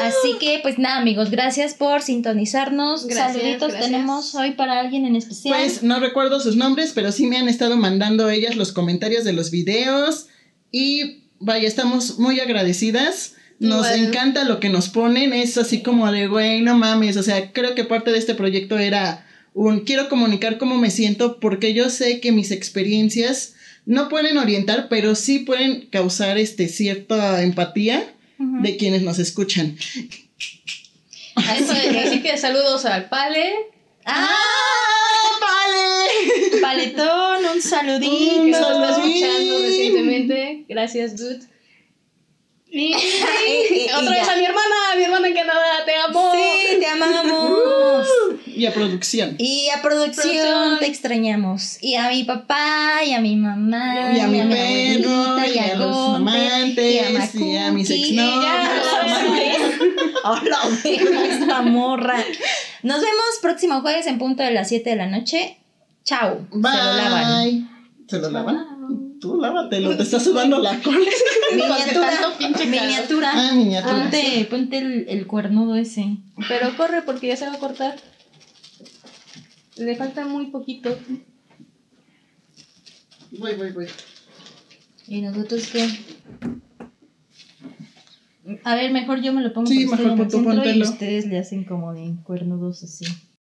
[SPEAKER 3] Así que, pues nada, amigos, gracias por sintonizarnos. Saluditos tenemos hoy para alguien en especial.
[SPEAKER 2] Pues no recuerdo sus nombres, pero sí me han estado mandando ellas los comentarios de los videos. Y vaya, estamos muy agradecidas. Nos encanta lo que nos ponen. Es así como de, güey, no mames. O sea, creo que parte de este proyecto era un quiero comunicar cómo me siento porque yo sé que mis experiencias no pueden orientar, pero sí pueden causar este cierta empatía de quienes nos escuchan.
[SPEAKER 4] así que saludos al Pale.
[SPEAKER 3] ¡Ah! ¡Pale! Paletón, un saludito. Un
[SPEAKER 4] nos escuchando recientemente. Gracias, dude. Y, otra vez a mi hermana, a mi hermana en Canadá, te amo.
[SPEAKER 3] Sí, te amamos.
[SPEAKER 2] Y a producción.
[SPEAKER 3] Y a producción, te extrañamos. Y a mi papá, y a mi mamá,
[SPEAKER 2] y a mi, perro, y, a, los amantes, y a, y a mis exnovios.
[SPEAKER 3] Hola, esta morra. Nos vemos próximo jueves en punto de las 7 de la noche. Chao.
[SPEAKER 2] Bye. Se lo lavan. ¿Se lo lavan? Tú lávatelo, te está sudando la cola.
[SPEAKER 3] miniatura. miniatura.
[SPEAKER 2] Ah, miniatura.
[SPEAKER 3] Ponte, ponte el, el, cuernudo ese.
[SPEAKER 4] Pero corre porque ya se va a cortar. Le falta muy poquito.
[SPEAKER 2] Voy, voy, voy.
[SPEAKER 3] ¿Y nosotros qué? A ver, mejor yo me lo pongo
[SPEAKER 2] sí, mejor por
[SPEAKER 3] tu y ustedes le hacen como de cuernudos así.